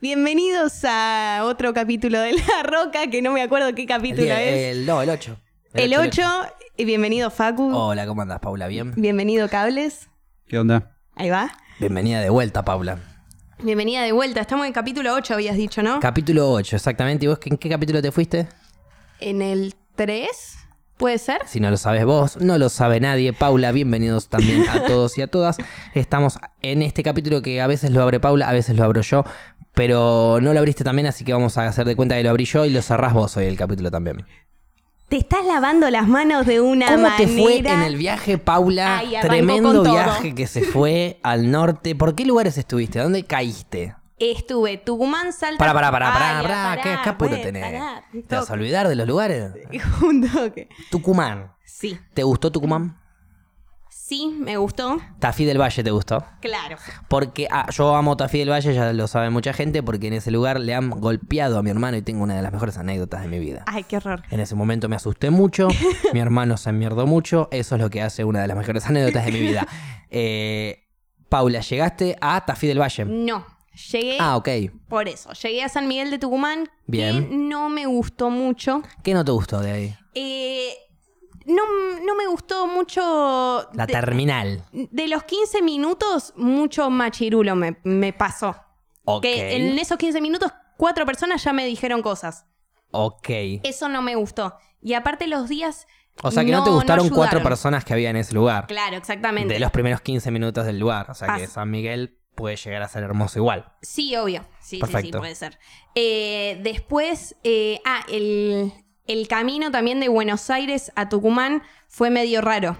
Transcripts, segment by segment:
Bienvenidos a otro capítulo de La Roca, que no me acuerdo qué capítulo el, es. el- no, el 8. El 8. Y bienvenido Facu. Hola, ¿cómo andas, Paula? ¿Bien? Bienvenido Cables. ¿Qué onda? Ahí va. Bienvenida de vuelta, Paula. Bienvenida de vuelta. Estamos en el capítulo 8, habías dicho, ¿no? Capítulo 8, exactamente. ¿Y vos en qué capítulo te fuiste? en el 3, ¿puede ser? Si no lo sabes vos, no lo sabe nadie. Paula, bienvenidos también a todos y a todas. Estamos en este capítulo que a veces lo abre Paula, a veces lo abro yo. Pero no lo abriste también, así que vamos a hacer de cuenta que lo abrí yo y lo cerrás vos hoy el capítulo también. Te estás lavando las manos de una ¿Cómo manera. te fue en el viaje, Paula? Ay, Tremendo viaje que se fue al norte. ¿Por qué lugares estuviste? ¿Dónde caíste? Estuve Tucumán, Salta. Pará, pará, pará, Ay, pará, ¿qué, qué apuro bueno, tenés? pará, un ¿Te vas a olvidar de los lugares? Un toque. Tucumán. Sí, ¿Te gustó Tucumán? Sí, me gustó. Tafí del Valle te gustó. Claro. Porque ah, yo amo Tafí del Valle, ya lo sabe mucha gente, porque en ese lugar le han golpeado a mi hermano y tengo una de las mejores anécdotas de mi vida. Ay, qué horror. En ese momento me asusté mucho, mi hermano se enmierdó mucho, eso es lo que hace una de las mejores anécdotas de mi vida. Eh, Paula, llegaste a Tafí del Valle. No, llegué Ah, ok. por eso. Llegué a San Miguel de Tucumán, Bien. que no me gustó mucho. ¿Qué no te gustó de ahí? Eh, no, no me gustó mucho. La de, terminal. de los 15 minutos, mucho machirulo me, me pasó. Ok. Que en esos 15 minutos, cuatro personas ya me dijeron cosas. Ok. Eso no me gustó. Y aparte, los días. O sea que no, te gustaron cuatro personas que había en ese lugar. Claro, exactamente. De los primeros 15 minutos del lugar. O sea que San Miguel puede llegar a ser hermoso igual. Sí, obvio. Sí, sí, sí, Perfecto. puede ser. Eh, después, eh, ah, el, el camino también de Buenos Aires a Tucumán fue medio raro.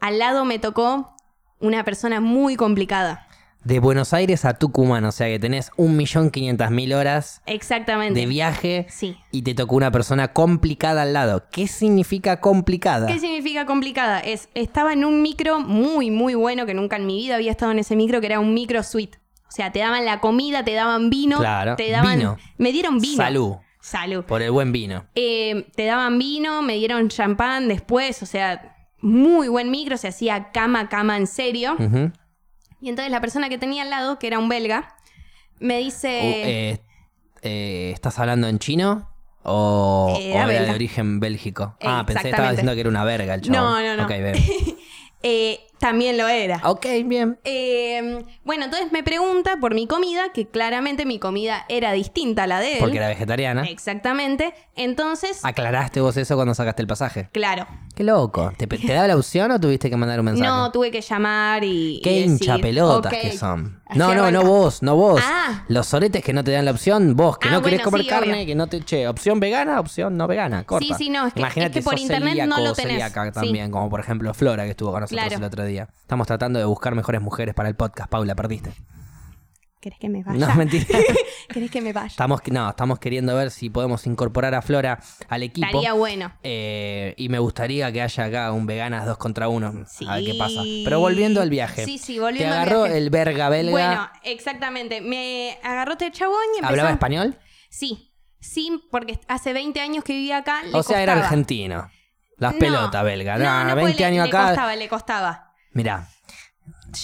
Al lado me tocó una persona muy complicada. De Buenos Aires a Tucumán, o sea que tenés 1.500.000 horas Exactamente. de viaje Sí. y te tocó una persona complicada al lado. ¿Qué significa complicada? ¿Qué significa complicada? Es, estaba en un micro muy, muy bueno, que nunca en mi vida había estado en ese micro, que era un micro suite. O sea, te daban la comida, te daban vino, Claro, te daban... vino. Me dieron vino. Salud. Salud. Por el buen vino. Eh, te daban vino, me dieron champán después, o sea, muy buen micro, se hacía cama, cama en serio. Y entonces la persona que tenía al lado, que era un belga, me dice... Uh, eh, eh, ¿Estás hablando en chino? ¿O, o era de origen bélgico? Ah, pensé que estaba diciendo que era una verga el chabón. No, no, no. Ok, bien. también lo era. ok, bien. Eh, bueno, entonces me pregunta por mi comida, que claramente mi comida era distinta a la de él. Porque era vegetariana. Exactamente. Entonces, ¿Aclaraste vos eso cuando sacaste el pasaje? claro. Qué loco. ¿Te, te daba la opción o tuviste que mandar un mensaje? No, tuve que llamar y. Qué y decir, hincha pelotas que son. No, no, no vos, no vos. Ah. Los soretes que no te dan la opción, vos, que Ah, no querés bueno, comer sí, carne, obvio. que no te. Che, opción vegana, opción no vegana. Corta. Sí, sí, no, es que- Imagínate, es que por internet no lo tenés. celíaca Sí. también, como por ejemplo Flora, que estuvo con nosotros Claro. el otro día. Estamos tratando de buscar mejores mujeres para el podcast. Paula, perdiste. ¿Querés que me vaya? No, mentira. ¿Querés que me vaya? estamos, no, estamos queriendo ver si podemos incorporar a Flora al equipo. Estaría bueno. Eh, y me gustaría que haya acá un veganas dos contra uno. Sí. A ver qué pasa. Pero volviendo al viaje. Sí, sí, volviendo Te al agarró viaje. el verga belga. Bueno, exactamente. Me agarró este chabón y empezó... ¿Hablaba español? Sí. Sí, porque hace 20 años que vivía acá. le O sea, era costaba. argentino. Las No. pelotas belga. No, No, no, 20 pues le- años Le acá. costaba, le costaba. Mirá,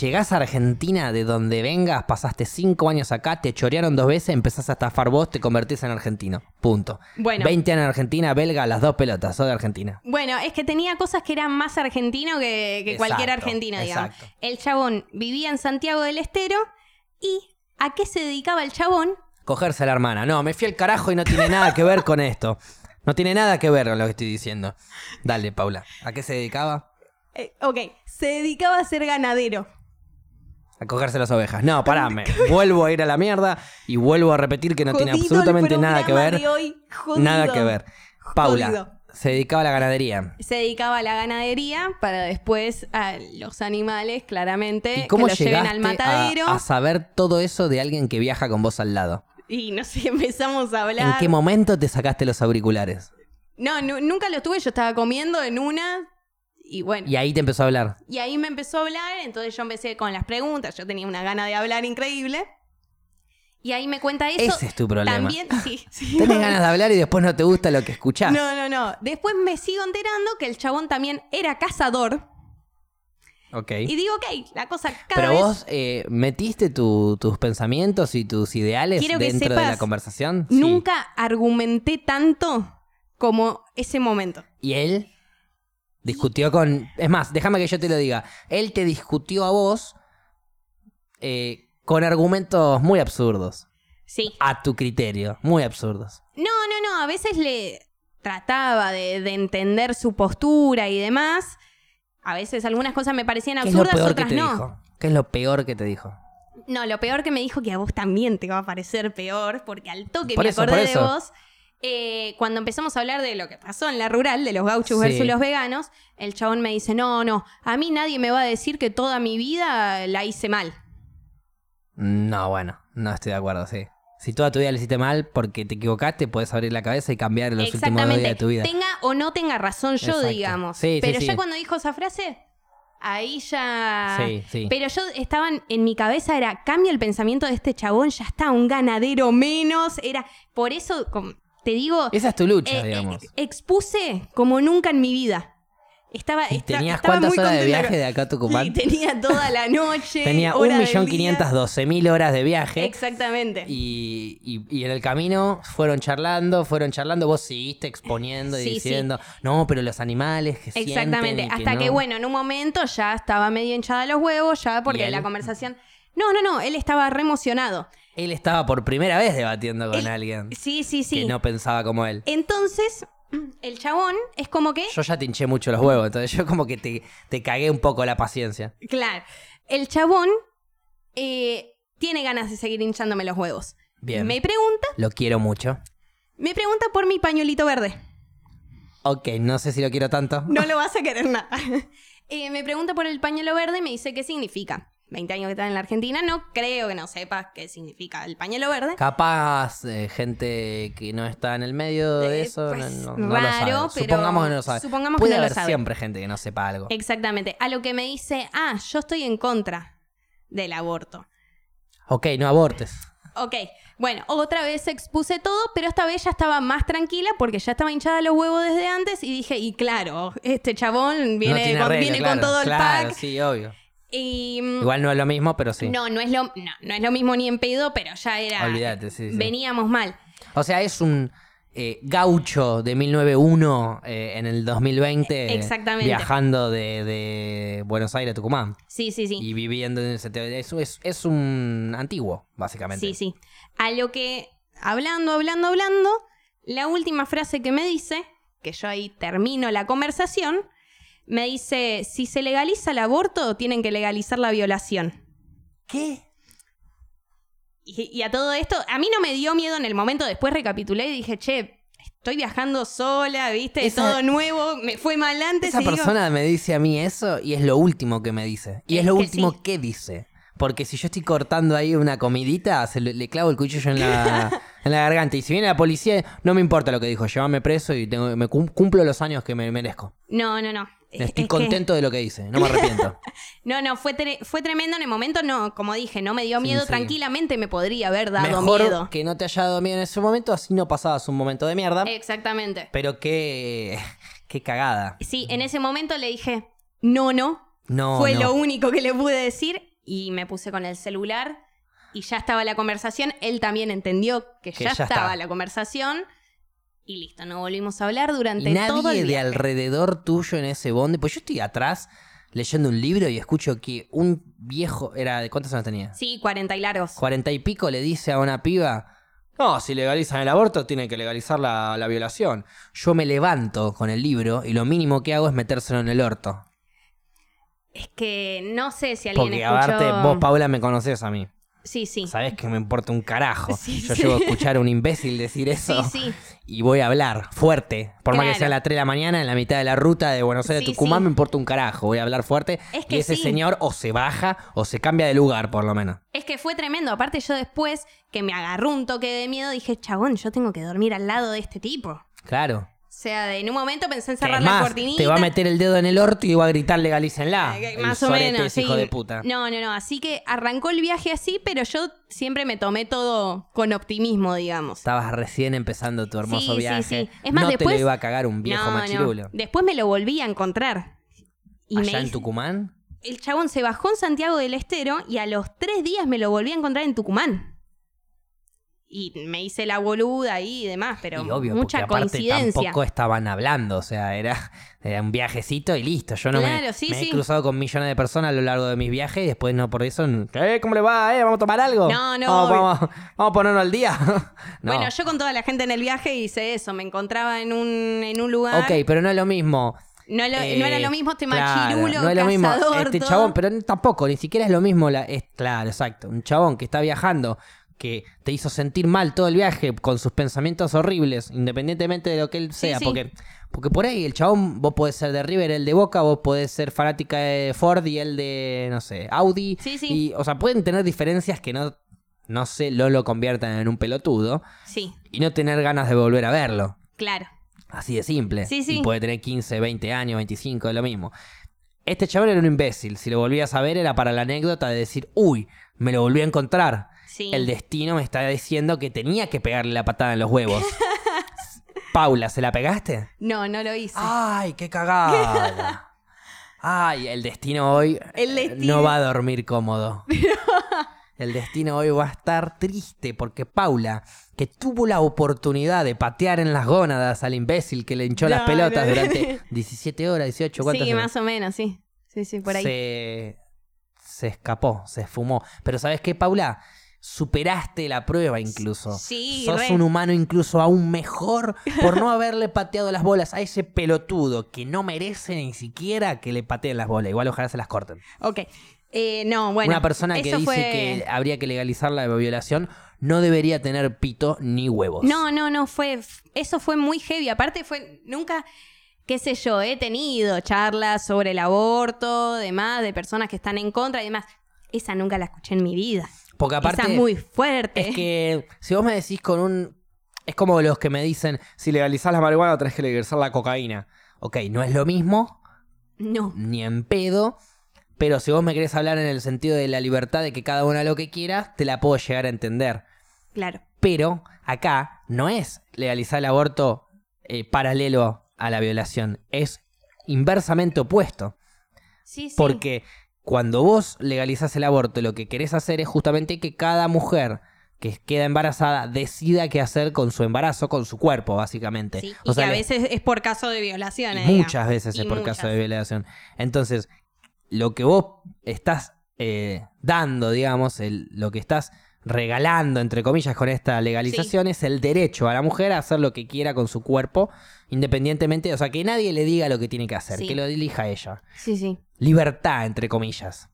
llegás a Argentina, de donde vengas, pasaste 5 años acá, te chorearon dos veces, empezás a estafar vos, te convertís en argentino. Punto. Bueno. 20 años en Argentina, belga, las dos pelotas, sos de Argentina. Bueno, es que tenía cosas que eran más argentino que, que cualquier argentino, digamos. exacto. El chabón vivía en Santiago del Estero y ¿a qué se dedicaba el chabón? Cogerse a la hermana. No, me fui al carajo y no tiene nada que ver con esto. No tiene nada que ver con lo que estoy diciendo. Dale, Paula. ¿A qué se dedicaba? Eh, ok, se dedicaba a ser ganadero. A cogerse las ovejas. No, parame. Vuelvo a ir a la mierda y vuelvo a repetir que no tiene el absolutamente nada que ver. de hoy, jodido. Nada que ver. Paula, Jodido. se dedicaba a la ganadería. Se dedicaba a la ganadería para después a los animales, claramente, ¿Y cómo que los lleven al matadero. a, a saber todo eso de alguien que viaja con vos al lado? Y no sé, empezamos a hablar. ¿En qué momento te sacaste los auriculares? No, nu- nunca lo tuve, yo estaba comiendo en una y bueno. Y ahí te empezó a hablar. Y ahí me empezó a hablar, entonces yo empecé con las preguntas, yo tenía una gana de hablar increíble. Y ahí me cuenta eso. Ese es tu problema. También, sí, sí. Tenés ganas de hablar y después no te gusta lo que escuchás. No, no, no. Después me sigo enterando que el chabón también era cazador. Ok. Y digo, ok, la cosa cada Pero vez... vos eh, metiste tu- tus pensamientos y tus ideales Quiero que dentro de la conversación. Sí. Nunca argumenté tanto como ese momento. Y él discutió con. Es más, déjame que yo te lo diga. Él te discutió a vos eh, con argumentos muy absurdos. Sí. A tu criterio. Muy absurdos. No, no, no, a veces le trataba de, de entender su postura y demás. A veces algunas cosas me parecían ¿Qué es lo absurdas, que otras te no. dijo? ¿Qué es lo peor que te dijo? No, lo peor que me dijo que a vos también te va a parecer peor, porque al toque Por me eso, acordé de vos. Eh, cuando empezamos a hablar de lo que pasó en la rural, de los gauchos Sí. versus los veganos, el chabón me dice, no, no, a mí nadie me va a decir que toda mi vida la hice mal. No, bueno, no estoy de acuerdo, sí. Si toda tu vida le hiciste mal porque te equivocaste, puedes abrir la cabeza y cambiar en los últimos dos días de tu vida. Tenga o no tenga razón yo, Exacto. digamos. Sí, Pero sí. ya cuando dijo esa frase, ahí ya... Sí, sí. Pero yo estaba en- mi cabeza, era, cambia el pensamiento de este chabón, ya está, un ganadero menos. Era, por eso, te digo, Esa es tu lucha, eh, digamos. eh, expuse como nunca en mi vida. Estaba, ¿Y esta- tenías estaba cuántas muy horas de viaje de acá a Tucumán? Y tenía toda la noche. Tenía hora del día. 1.512.000 horas de viaje. Exactamente. Y, y- y en el camino fueron charlando, fueron charlando, vos seguiste exponiendo y Sí, sí. diciendo, no, pero los animales que Exactamente. sienten Hasta que, no". bueno, en un momento ya estaba medio hinchada los huevos, ya ¿Y porque la conversación. No, no, no, él estaba re emocionado. Él estaba por primera vez debatiendo con Él- alguien Sí, sí, sí. que no pensaba como él. Entonces, el chabón es como que. Yo ya te hinché mucho los huevos, entonces yo como que te, te cagué un poco la paciencia. Claro. El chabón eh, tiene ganas de seguir hinchándome los huevos. Bien. Me pregunta, Lo quiero mucho. me pregunta por mi pañuelito verde. Ok, no sé si lo quiero tanto. No lo vas a querer nada. Eh, me pregunta por el pañuelo verde y me dice qué significa. 20 años que está en la Argentina, no creo que no sepas qué significa el pañuelo verde. Capaz eh, gente que no está en el medio de Eh, eso pues, no, no- no raro, lo sabe. pero Supongamos que no lo sabe. supongamos que Puede no lo haber sabe. siempre gente que no sepa algo. Exactamente. A lo que me dice, ah, yo estoy en contra del aborto. Ok, no abortes. Ok, bueno, otra vez expuse todo, pero esta vez ya estaba más tranquila porque ya estaba hinchada los huevos desde antes y dije, y claro, este chabón no viene, tiene con, regla, viene claro, con todo el claro, pack. sí, obvio. Y mm, Igual no es lo mismo, pero sí. no, no es, lo, no, no es lo mismo ni en pedo, pero ya era... Olvídate, sí, sí. Veníamos mal. O sea, es un eh, gaucho de 1901 eh, en el 2020. Exactamente. Viajando de, de Buenos Aires a Tucumán. Sí, sí, sí. Y viviendo en ese... Eso es, es un antiguo, básicamente. Sí, sí. A lo que, hablando, hablando, hablando, la última frase que me dice, que yo ahí termino la conversación, me dice, si se legaliza el aborto, tienen que legalizar la violación. ¿Qué? Y, y a todo esto, a mí no me dio miedo en el momento, después recapitulé y dije, che, estoy viajando sola, viste, Esa- todo nuevo, me fue mal antes. Esa y digo, persona me dice a mí eso y es lo último que me dice. Y es, Es lo que último sí. que dice. Porque si yo estoy cortando ahí una comidita, se le, le clavo el cuchillo en la, en la garganta. Y si viene la policía, no me importa lo que dijo. Llévame preso y tengo, me cum- cumplo los años que me merezco. No, no, no. Es- Estoy es que- contento de lo que dice. No me arrepiento. no, no, fue, tre- fue tremendo en el momento, no, como dije, no me dio Sí, miedo, sí. tranquilamente me podría haber dado Mejor miedo. que no te haya dado miedo en ese momento, así no pasabas un momento de mierda. Exactamente. Pero qué, qué cagada. Sí, en ese momento le dije, no, no. No, Fue no. lo único que le pude decir y me puse con el celular y ya estaba la conversación. Él también entendió que, Que ya, ya estaba está. la conversación y listo, no volvimos a hablar durante Y todo nadie el de alrededor tuyo en ese bonde. Pues yo estoy atrás leyendo un libro y escucho que un viejo. era ¿De cuántos años tenía? Sí, 40 y largos. Cuarenta y pico le dice a una piba. No, si legalizan el aborto, tienen que legalizar la, la violación. Yo me levanto con el libro y lo mínimo que hago es metérselo en el orto. Es que no sé si alguien Porque escuchó... aparte, vos, Paula, me conoces a mí. Sí, sí. Sabés que me importa un carajo. Sí, Yo sí. llego a escuchar a un imbécil decir eso. Sí, sí. Y voy a hablar fuerte. Por más que sea a las 3 de la mañana, en la mitad de la ruta de Buenos Aires a Tucumán, me importa un carajo. Voy a hablar fuerte. Es y ese señor o se baja o se cambia de lugar, por lo menos. Es que fue tremendo. Aparte, yo después que me agarró un toque de miedo, dije, chabón, yo tengo que dormir al lado de este tipo. Claro. Sea, en un momento pensé en cerrar la más, cortinita. te va a meter el dedo en el orto y va a gritar legalícenla. Eh, El Más o menos, sí. hijo de puta. No, no, no. Así que arrancó el viaje así, pero yo siempre me tomé todo con optimismo, digamos. Estabas recién empezando tu hermoso Sí, sí, viaje. sí. Es más, no te después- lo iba a cagar un viejo No, no. machirulo. Después me lo volví a encontrar. Y ¿Allá me en hice- Tucumán? el chabón se bajó en Santiago del Estero y a los tres días me lo volví a encontrar en Tucumán. Y me hice la boluda ahí y demás, pero y obvio, mucha porque coincidencia. tampoco estaban hablando, o sea, era, era un viajecito y listo. Yo no me- Claro, sí, me, he cruzado con millones de personas a lo largo de mis viajes y después no por eso, ¿qué? ¿Cómo le va? ¿Eh? ¿Vamos a tomar algo? No, no, Vamos, vamos, vamos a ponernos al día. no. Bueno, yo con toda la gente en el viaje hice eso. Me encontraba en un, en un lugar. Ok, pero no es lo mismo. No, lo- Eh, no era lo mismo este claro, machirulo, no es lo mismo este todo. chabón, pero tampoco, ni siquiera es lo mismo. La, es, claro, exacto. Un chabón que está viajando, que te hizo sentir mal todo el viaje con sus pensamientos horribles, independientemente de lo que él sea. sí. Porque, porque por ahí el chabón, vos podés ser de River, el de Boca, vos podés ser fanática de Ford y el de, no sé, Audi. Sí, sí. Y, o sea, pueden tener diferencias que no, no sé, lo lo conviertan en un pelotudo Sí, y no tener ganas de volver a verlo. claro. Así de simple. Sí, sí. Y puede tener 15, 20 años, 25, es lo mismo. Este chabón era un imbécil. Si lo volvías a ver era para la anécdota de decir, uy, me lo volví a encontrar. Sí. El destino me está diciendo que tenía que pegarle la patada en los huevos. Paula, ¿se la pegaste? No, no lo hice. ¡Ay, qué cagada! Ay, el destino hoy El eh, destino. no va a dormir cómodo. El destino hoy va a estar triste porque Paula, que tuvo la oportunidad de patear en las gónadas al imbécil que le hinchó las No, pelotas no. durante 17 horas, 18, ¿cuántas sí, horas? más o menos, sí. Sí, sí, por ahí. Se, se escapó, se esfumó. Pero ¿sabes qué, Paula? Superaste la prueba incluso. Sí, Sos re. un humano incluso aún mejor por no haberle pateado las bolas a ese pelotudo que no merece ni siquiera que le pateen las bolas. Igual ojalá se las corten. Ok. Eh, no, bueno. Una persona que dice fue- que habría que legalizar la violación no debería tener pito ni huevos. No, no, no, fue. Eso fue muy heavy. Aparte, fue. Nunca. Qué sé yo, he tenido charlas sobre el aborto, demás, de personas que están en contra y demás. Esa nunca la escuché en mi vida. Porque aparte. Esa es muy fuerte. Es que si vos me decís con un. Es como los que me dicen: si legalizás la marihuana, tenés que legalizar la cocaína. Ok, no es lo mismo, No. ni en pedo. Pero si vos me querés hablar en el sentido de la libertad de que cada uno haga lo que quiera, te la puedo llegar a entender. Claro. Pero acá no es legalizar el aborto eh, paralelo a la violación, es inversamente opuesto. Sí, sí. Porque cuando vos legalizás el aborto, lo que querés hacer es justamente que cada mujer que queda embarazada decida qué hacer con su embarazo, con su cuerpo, básicamente. Sí, O y sea, que a veces es por caso de y digamos. muchas veces Y es por muchas. caso de violación. Entonces, lo que vos estás eh, dando, digamos, el- lo que estás regalando, entre comillas, con esta legalización es el derecho a la mujer a hacer lo que quiera con su cuerpo, independientemente, o sea, que nadie le diga lo que tiene que hacer, Sí. que lo elija ella. Sí, sí. Libertad, entre comillas.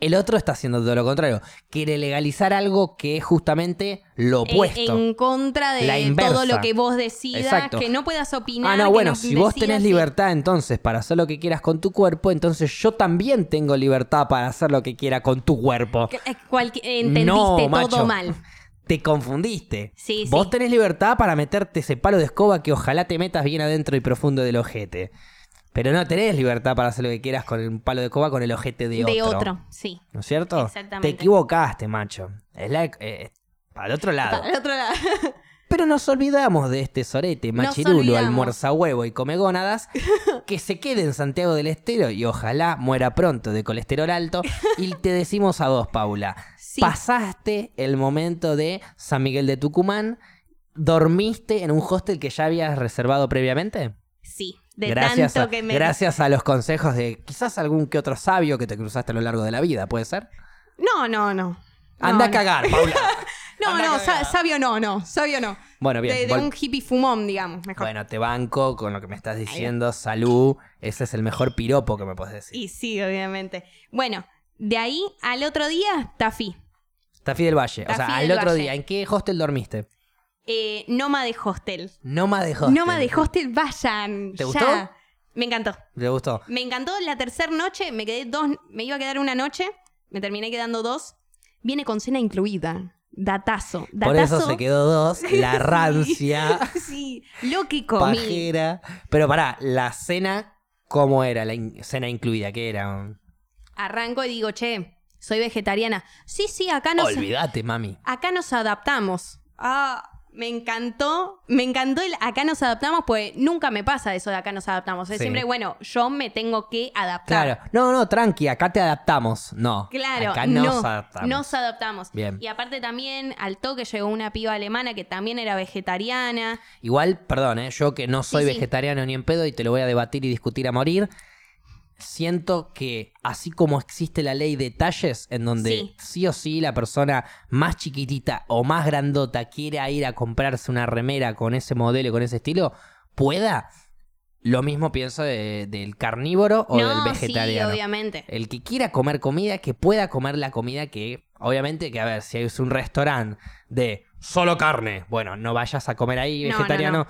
El otro está haciendo todo lo contrario. Quiere legalizar algo que es justamente lo Eh, opuesto. en contra de todo lo que vos decidas, Exacto. que no puedas opinar. Ah, no, bueno, si vos tenés sí. libertad entonces para hacer lo que quieras con tu cuerpo, entonces yo también tengo libertad para hacer lo que quiera con tu cuerpo. Eh, entendiste No, todo macho. mal. Te confundiste. Sí, Vos sí. tenés libertad para meterte ese palo de escoba que ojalá te metas bien adentro y profundo del ojete. Pero no tenés libertad para hacer lo que quieras con un palo de escoba con el ojete de, De otro. otro, sí. ¿No es cierto? Exactamente. Te equivocaste, macho. Es la- eh, para el otro lado. Para el otro lado. Pero nos olvidamos de este sorete, machirulo, almuerza huevo y come gónadas, que se quede en Santiago del Estero y ojalá muera pronto de colesterol alto. Y te decimos a vos, Paula, Sí. pasaste el momento de San Miguel de Tucumán, dormiste en un hostel que ya habías reservado previamente. Sí, de gracias, tanto a, que me... gracias a los consejos de quizás algún que otro sabio que te cruzaste a lo largo de la vida, ¿puede ser? No, no, no. Anda No, a cagar, Paula. No, Anda no, sa- sabio no, no, sabio no. Bueno, bien. de de un hippie fumón, digamos, mejor. Bueno, te banco con lo que me estás diciendo. Salud. Ese es el mejor piropo que me puedes decir. Y sí, obviamente. Bueno, de ahí al otro día, Tafí. Tafí del Valle. o sea, al otro Valle. día, ¿en qué hostel dormiste? Eh, Noma de Hostel. Noma de hostel. Noma de Hostel, vayan. ¿Te ya. gustó? Me encantó. ¿Te gustó? Me encantó la tercera noche, me quedé dos, me iba a quedar una noche, me terminé quedando dos. Viene con cena incluida. Datazo. Por Datazo. eso se quedó dos. La rancia, Sí, lo que comí. pajera. Pero pará, la cena, ¿cómo era? La in- cena incluida, ¿qué era? Arranco y digo, che, soy vegetariana. Sí, sí, acá nos, Olvídate, mami. acá nos adaptamos. Ah, Me encantó, me encantó el acá nos adaptamos, pues nunca me pasa eso de acá nos adaptamos. Es Sí. siempre, bueno, yo me tengo que adaptar. Claro. No, no, tranqui, acá te adaptamos. No. Claro, Acá no, nos adaptamos. nos adaptamos. Bien. Y aparte también al toque llegó una piba alemana que también era vegetariana. Igual, perdón, ¿eh? yo que no soy Sí, sí. vegetariano ni en pedo y te lo voy a debatir y discutir a morir. Siento que así como existe la ley de talles, en donde Sí. sí. o sí la persona más chiquitita o más grandota quiera ir a comprarse una remera con ese modelo y con ese estilo, pueda. Lo mismo pienso de- del carnívoro o no, del sí, vegetariano. obviamente. El que quiera comer comida, que pueda comer la comida que, obviamente, que a ver, si es un restaurante de solo carne, bueno, no vayas a comer ahí No, no, vegetariano no.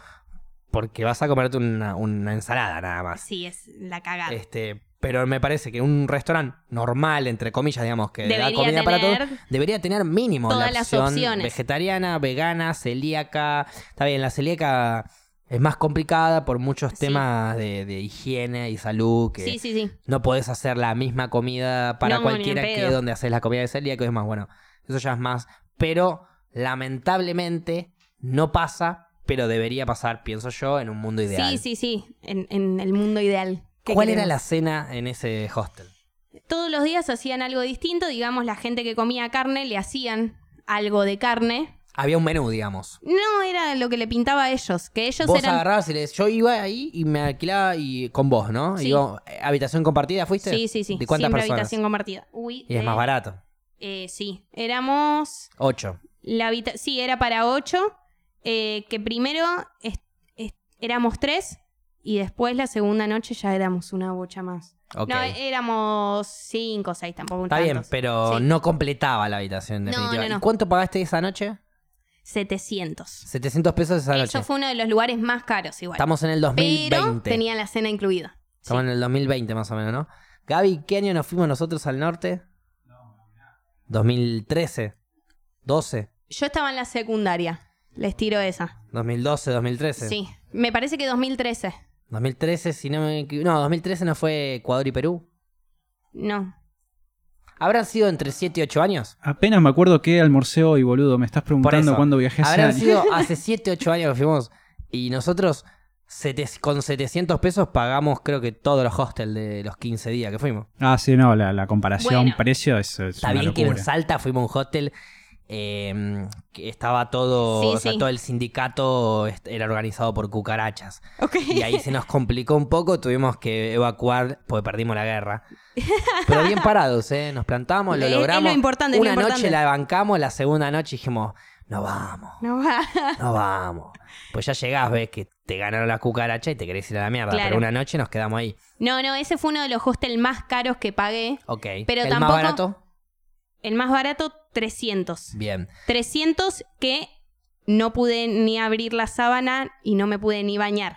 Porque vas a comerte una, una ensalada nada más. Sí, es la cagada. Este, pero me parece que un restaurante normal, entre comillas, digamos, que da Debería comida para todos, debería tener mínimo la todas las opción opciones. vegetariana, vegana, celíaca. Está bien, la celíaca es más complicada por muchos Sí. temas de, de higiene y salud que Sí, sí, sí. no podés hacer la misma comida para No, cualquiera que donde haces la comida de celíaco. Es más, bueno, eso ya es más. Pero lamentablemente no pasa, pero debería pasar, pienso yo, en un mundo ideal. Sí, sí, sí. En, en el mundo ideal. ¿Qué ¿Cuál era la cena en ese hostel? Todos los días hacían algo distinto. Digamos, la gente que comía carne le hacían algo de carne. Había un menú, digamos. No era lo que le pintaba a ellos. Que ellos Vos eran. agarrabas y les... Yo iba ahí y me alquilaba y con vos, ¿no? Sí. Eh, ¿Habitación compartida fuiste? Sí, sí, sí. ¿De cuántas Siempre personas? habitación compartida. Uy. Y es eh, más barato. eh, sí. Éramos. Ocho. La habita- sí, era para ocho. Eh, que primero es- es- éramos tres. Y después la segunda noche ya éramos una bocha más. No, éramos cinco o seis, tampoco Está tantos. bien, pero Sí. no completaba la habitación, No, definitiva. no, no. ¿Y cuánto pagaste esa noche? 700. 700 pesos esa noche. Eso fue uno de los lugares más caros igual. Estamos en el Pero 2020. tenía la cena incluida. Sí. Estamos en el 2020 más o menos, ¿no? Gaby, ¿qué año nos fuimos nosotros al norte? 2013. 12. Yo estaba en la secundaria. Les tiro esa. 2012, 2013. Sí. Me parece que 2013. 2013, si no me No, 2013 no fue Ecuador y Perú. No. ¿Habrán sido entre 7 y 8 años? Apenas me acuerdo qué almorcé hoy, boludo. Me estás preguntando cuándo viajé Habrán sido hace 7, 8 años que fuimos. Y nosotros sete- con 700 pesos pagamos creo que todos los hostels de los 15 días que fuimos. Ah, sí, no, la, la comparación Bueno. precio es, es Está una bien que en. Salta fuimos a un hostel eh, que estaba todo, Sí, o sea, sí. todo el sindicato era organizado por cucarachas. Y ahí se nos complicó un poco, tuvimos que evacuar porque perdimos la guerra. Pero bien parados, ¿eh? Nos plantamos, lo Es- es lo logramos. importante, lo Una noche la bancamos, la segunda noche dijimos, no vamos, No va. no vamos. Pues ya llegás, ves que te ganaron la cucaracha y te querés ir a la mierda. Claro. Pero una noche nos quedamos ahí. No, no, ese fue uno de los hostels más caros que pagué. Ok. Pero ¿El tampoco- más barato? El más barato, 300. Bien. 300 que no pude ni abrir la sábana y no me pude ni bañar.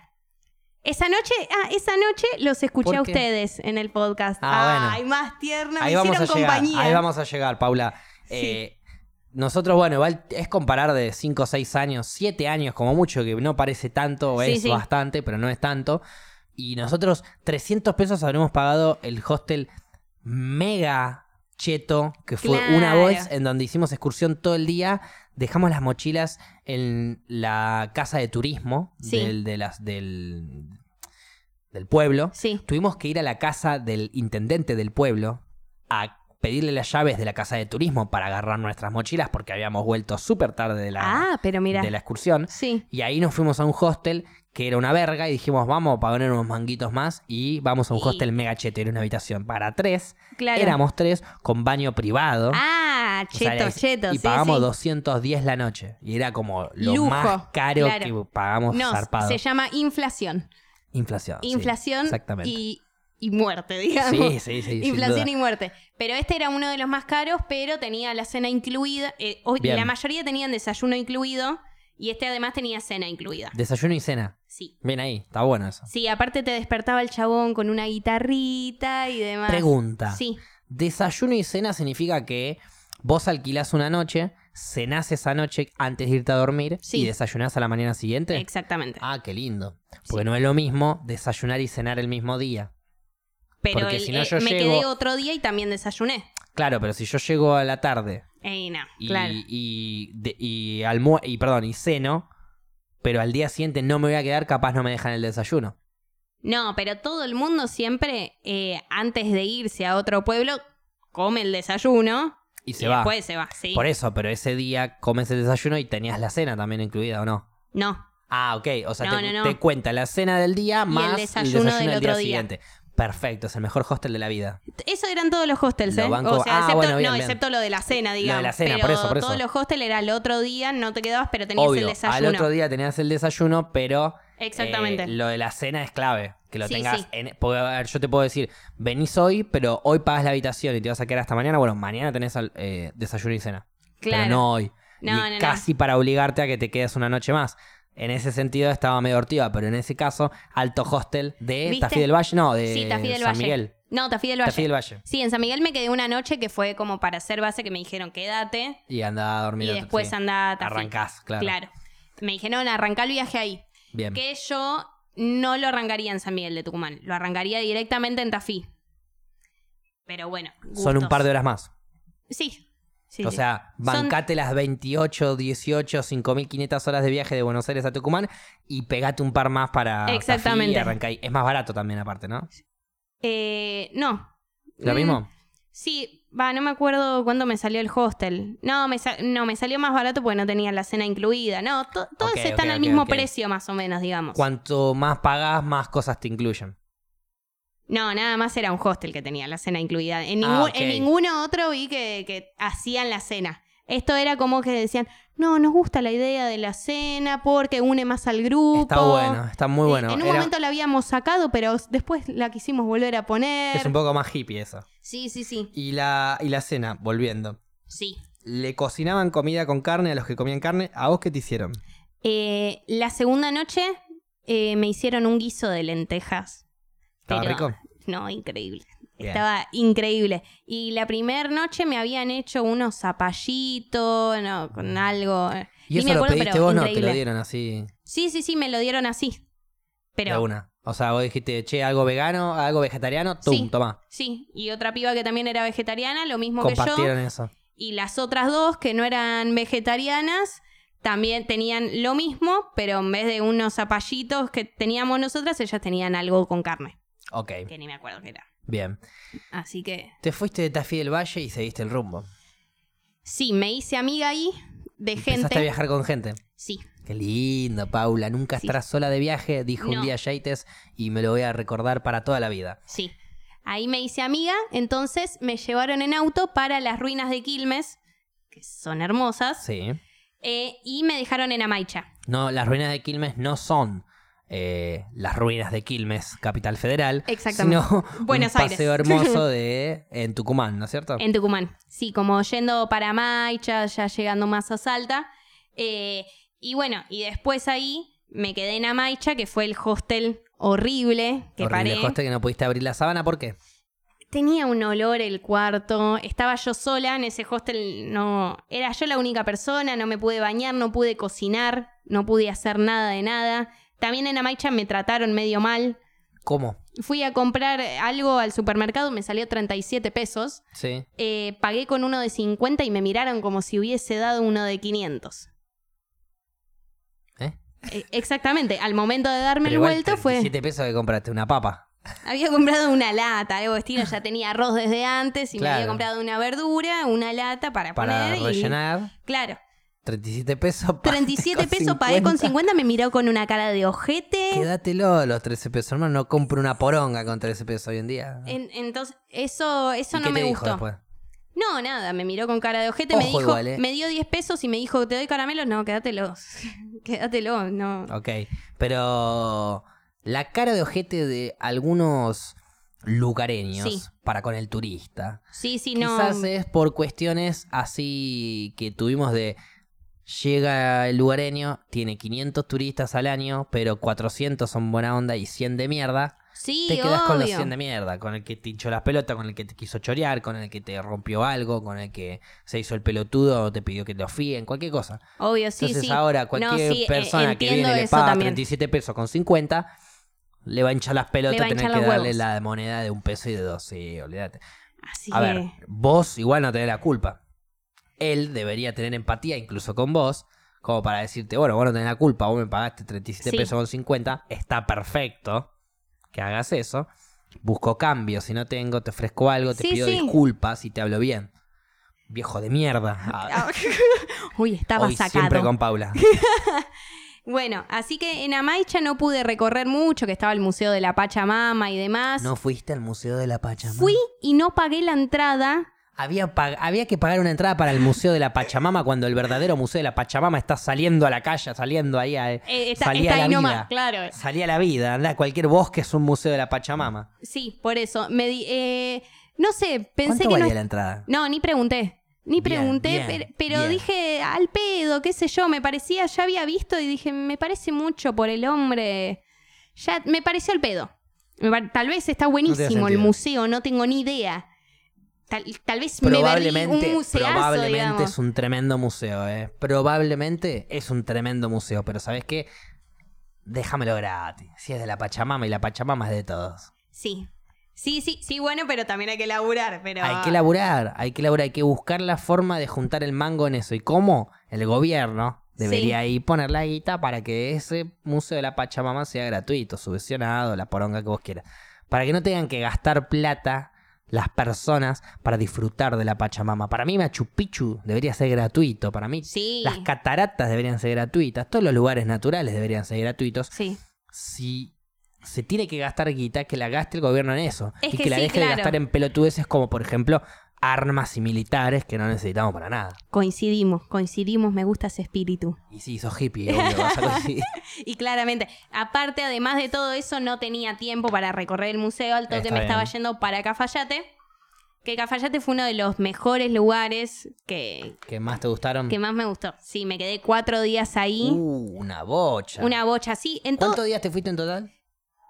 Esa noche, ah, esa noche los escuché ¿Por a ustedes en el podcast. Ah, bueno. Ay, más tierna, ahí me vamos a hicieron llegar. compañía. Ahí vamos a llegar, Paula. Eh, nosotros, bueno, igual es comparar de 5 o 6 años, 7 años como mucho, que no parece tanto, Sí, es sí. bastante, pero no es tanto. Y nosotros 300 pesos habremos pagado el hostel mega cheto, que fue una vez en donde hicimos excursión todo el día. Dejamos las mochilas en la casa de turismo Sí. del, de las, del, del pueblo. Sí. Tuvimos que ir a la casa del intendente del pueblo a pedirle las llaves de la casa de turismo para agarrar nuestras mochilas porque habíamos vuelto súper tarde de la, Ah, pero mira. de la excursión. Sí. Y ahí nos fuimos a un hostel que era una verga y dijimos, vamos a poner unos manguitos más y vamos a un Y- hostel mega cheto. Era una habitación para tres. Claro. Éramos tres con baño privado. Ah, O sea, cheto, es- cheto. Y sí, pagamos sí. 210 la noche. Y era como lo Lujo, más caro claro. que pagamos No, zarpado. se llama inflación. Inflación. sí, Inflación exactamente. y, y muerte, digamos. Sí, sí, sí. Inflación y muerte. Pero este era uno de los más caros, pero tenía la cena incluida. Eh, hoy- la mayoría tenían desayuno incluido y este además tenía cena incluida. Desayuno y cena. Sí. Bien ahí, está bueno eso. Sí, aparte te despertaba el chabón con una guitarrita y demás. Pregunta. Sí, Desayuno y cena significa que vos alquilás una noche, cenás esa noche antes de irte a dormir Sí. y desayunás a la mañana siguiente. exactamente. Ah, qué lindo. Porque no es lo mismo desayunar y cenar el mismo día. Pero porque el- si no eh, yo me llego- quedé otro día y también desayuné. Claro, pero si yo llego a la tarde Ey, no, y, claro. y, de- y, y perdón, y ceno, pero al día siguiente no me voy a quedar, capaz no me dejan el desayuno. No, pero todo el mundo siempre, eh, antes de irse a otro pueblo, come el desayuno Y y, se va. después se va, sí. Por eso, pero ese día comes el desayuno y tenías la cena también incluida, ¿o no? No, Ah, ok. O sea, No, te, no, no. te cuenta la cena del día el más el desayuno desayuno, del del día otro día. siguiente. Perfecto, es el mejor hostel de la vida. eso eran todos los hostels, Lo ¿eh? banco- O sea, Ah, excepto, bueno, bien, no, bien. excepto lo de la cena, digamos. la cena, pero por eso, por eso. todos los hostels era el otro día, no te quedabas, pero tenías el Obvio, desayuno. al otro día tenías el desayuno, pero Exactamente. eh, lo de la cena es clave. Que lo Sí, tengas sí. en. Porque, a ver, yo te puedo decir, venís hoy, pero hoy pagas la habitación y te vas a quedar hasta mañana. Bueno, mañana tenés al- eh, desayuno y cena. Claro. Pero no hoy. No, y no, no. casi para obligarte a que te quedes una noche más. En ese sentido estaba medio hortiva, pero en ese caso, alto hostel de ¿Viste? Tafí del Valle, no, de sí, Tafí del San Valle. Miguel. No, Tafí del Valle. Tafí del Valle. Sí, en San Miguel me quedé una noche que fue como para hacer base que me dijeron quédate Y anda a dormir. y después sí. anda a Tafí. Arrancás, claro. Me dijeron arranca el viaje ahí. Bien. Que yo no lo arrancaría en San Miguel de Tucumán. Lo arrancaría directamente en Tafí. Pero bueno. Son un par de horas más. Sí. Sí, o sí. sea, Son- bancate las 28, 18, 5.500 horas de viaje de Buenos Aires a Tucumán y pegate un par más para Tafí Exactamente. ahí. Es más barato también aparte, ¿no? Eh, no. ¿Lo Mm, mismo? Sí, va, no me acuerdo cuándo me salió el hostel. No, me, no, me salió más barato porque no tenía la cena incluida. No, to- todos Ok, están al mismo precio más o menos, digamos. Cuanto más pagás, más cosas te incluyen. No, nada más era un hostel que tenía la cena incluida. En, Ah, ningún, en ninguno otro vi que, que hacían la cena. Esto era como que decían, no, nos gusta la idea de la cena porque une más al grupo. Está bueno, está muy Eh, bueno. En un Era- momento la habíamos sacado, pero después la quisimos volver a poner. Es un poco más hippie eso. Sí, sí, sí. Y la, y la cena, volviendo. Sí. ¿Le cocinaban comida con carne a los que comían carne? ¿A vos qué te hicieron? Eh, la segunda noche eh, me hicieron un guiso de lentejas. ¿Estaba Pero- rico? No, increíble. Bien. Estaba increíble. Y la primera noche me habían hecho unos zapallitos, no, con algo. ¿Y Ni eso me lo pediste pero vos? No, te lo dieron así Sí, sí, sí, me lo dieron así. de Pero una. O sea, vos dijiste, che, algo vegano, algo vegetariano, tum, Sí. toma. sí, y otra piba que también era vegetariana, lo mismo que yo. Compartieron eso. Y las otras dos que no eran vegetarianas también tenían lo mismo, pero en vez de unos zapallitos que teníamos nosotras, ellas tenían algo con carne, Ok, que ni me acuerdo qué era. bien. Así que Te fuiste de Tafí del Valle y seguiste el rumbo. sí, me hice amiga ahí de Empezaste gente. a viajar con gente. Sí, Qué lindo, Paula. Nunca Sí. estarás sola de viaje, dijo No. un día Yaites, y me lo voy a recordar para toda la vida. sí. Ahí me hice amiga, entonces me llevaron en auto para las ruinas de Quilmes, que son hermosas, Sí. eh, y me dejaron en Amaicha. No, las ruinas de Quilmes no son eh, las ruinas de Quilmes, capital federal. Exactamente. Sino Buenos un Aires. paseo hermoso de en Tucumán, ¿no es cierto? En Tucumán. Sí, como yendo para Maicha, ya llegando más a Salta. Eh, y bueno, y después ahí me quedé en Amaicha, que fue el hostel horrible que Horrible paré. hostel que no pudiste abrir la sábana, ¿por qué? Tenía un olor el cuarto, estaba yo sola en ese hostel, no, era yo la única persona, no me pude bañar, no pude cocinar, no pude hacer nada de nada. También en Amaicha me trataron medio mal. ¿Cómo? Fui a comprar algo al supermercado, me salió 37 pesos. Sí. Eh, pagué con uno de 50 y me miraron como si hubiese dado uno de 500. ¿Eh? Eh, exactamente, al momento de darme Pero el vuelto fue... 37 pesos que compraste una papa. Había comprado una lata, algo estilo, ya tenía arroz desde antes y me había comprado una verdura, una lata para, Para poner y... rellenar. Claro, 37 pesos. 37 pesos pagué con 50, me miró con una cara de ojete. Quédatelo los 13 pesos, hermano. No compro una poronga con 13 pesos hoy en día. En- entonces, eso, eso ¿Y no qué me te gustó. dijo después? No, nada, me miró con cara de ojete, me Ojo dijo, igual, ¿eh? me dio 10 pesos y me dijo, ¿te doy caramelos? No, quédatelos. Quédatelo, no. Ok, pero la cara de ojete de algunos lugareños Sí. para con el turista. Sí, sí, no. Quizás es por cuestiones así que tuvimos de llega el lugareño, tiene 500 turistas al año, pero 400 son buena onda y 100 de mierda. Sí, te quedas con los obvio. 100 de mierda, con el que te hinchó las pelotas, con el que te quiso chorear, con el que te rompió algo, con el que se hizo el pelotudo o te pidió que te ofíen, cualquier cosa. Obvio, sí, Entonces sí. ahora cualquier No, sí, eh, persona que viene le eso paga también. 37 pesos con 50, le va a hinchar las Le pelotas tener que darle huevos. la moneda de un peso y de dos. Sí, olvídate. Así A que. ver, vos igual no tenés la culpa. Él debería tener empatía incluso con vos, como para decirte, bueno, vos no tenés la culpa, vos me pagaste 37 Sí. pesos con 50, está perfecto que hagas eso. Busco cambio, si no tengo, te ofrezco algo, te Sí, pido sí. disculpas y te hablo bien. Viejo de mierda. Ah, Uy, estaba hoy sacado. siempre con Paula. Bueno, así que en Amaicha no pude recorrer mucho, que estaba el Museo de la Pachamama y demás. ¿No fuiste al Museo de la Pachamama? Fui y no pagué la entrada. Había, había que pagar una entrada para el Museo de la Pachamama cuando el verdadero Museo de la Pachamama está saliendo a la calle, saliendo ahí a, Eh, está, salía está a la ahí vida. nomás, claro. Salía a la vida, anda, cualquier bosque es un museo de la Pachamama. Sí, por eso. Me di- eh, no sé, pensé ¿Cuánto que valía no. la entrada? No, ni pregunté. Ni pregunté, bien, pero, pero bien. dije al pedo, qué sé yo, me parecía, ya había visto y dije, me parece mucho por el hombre. Ya me pareció al pedo. Tal vez está buenísimo el museo, no tengo ni idea. Tal, tal vez me perdí Probablemente, un museazo, probablemente digamos. es un tremendo museo, ¿eh? Probablemente es un tremendo museo, pero ¿sabes qué? Déjamelo gratis. Si es de la Pachamama y la Pachamama es de todos. Sí. Sí, sí, sí, bueno, pero también hay que laburar, pero... Hay que laburar, hay que laburar, hay que buscar la forma de juntar el mango en eso. ¿Y cómo? El gobierno debería ahí poner la guita para que ese museo de la Pachamama sea gratuito, subvencionado, la poronga que vos quieras. Para que no tengan que gastar plata las personas para disfrutar de la Pachamama. Para mí Machu Picchu debería ser gratuito. Para mí Sí. las cataratas deberían ser gratuitas. Todos los lugares naturales deberían ser gratuitos. Sí. Si se tiene que gastar guita, que la gaste el gobierno en eso. Es y que que la sí, deje de gastar en pelotudeces como, por ejemplo, armas y militares que no necesitamos para nada. Coincidimos, coincidimos, me gusta ese espíritu. Y sí, sos hippie, obvio, vas a coincidir. Y claramente, aparte, además de todo eso, no tenía tiempo para recorrer el museo, al toque Está me estaba yendo para Cafayate. Que Cafayate fue uno de los mejores lugares que, ¿Qué más te gustaron? que más me gustó. Sí, me quedé cuatro días ahí. Uh, una bocha. Una bocha. En todo, ¿Cuántos días te fuiste en total?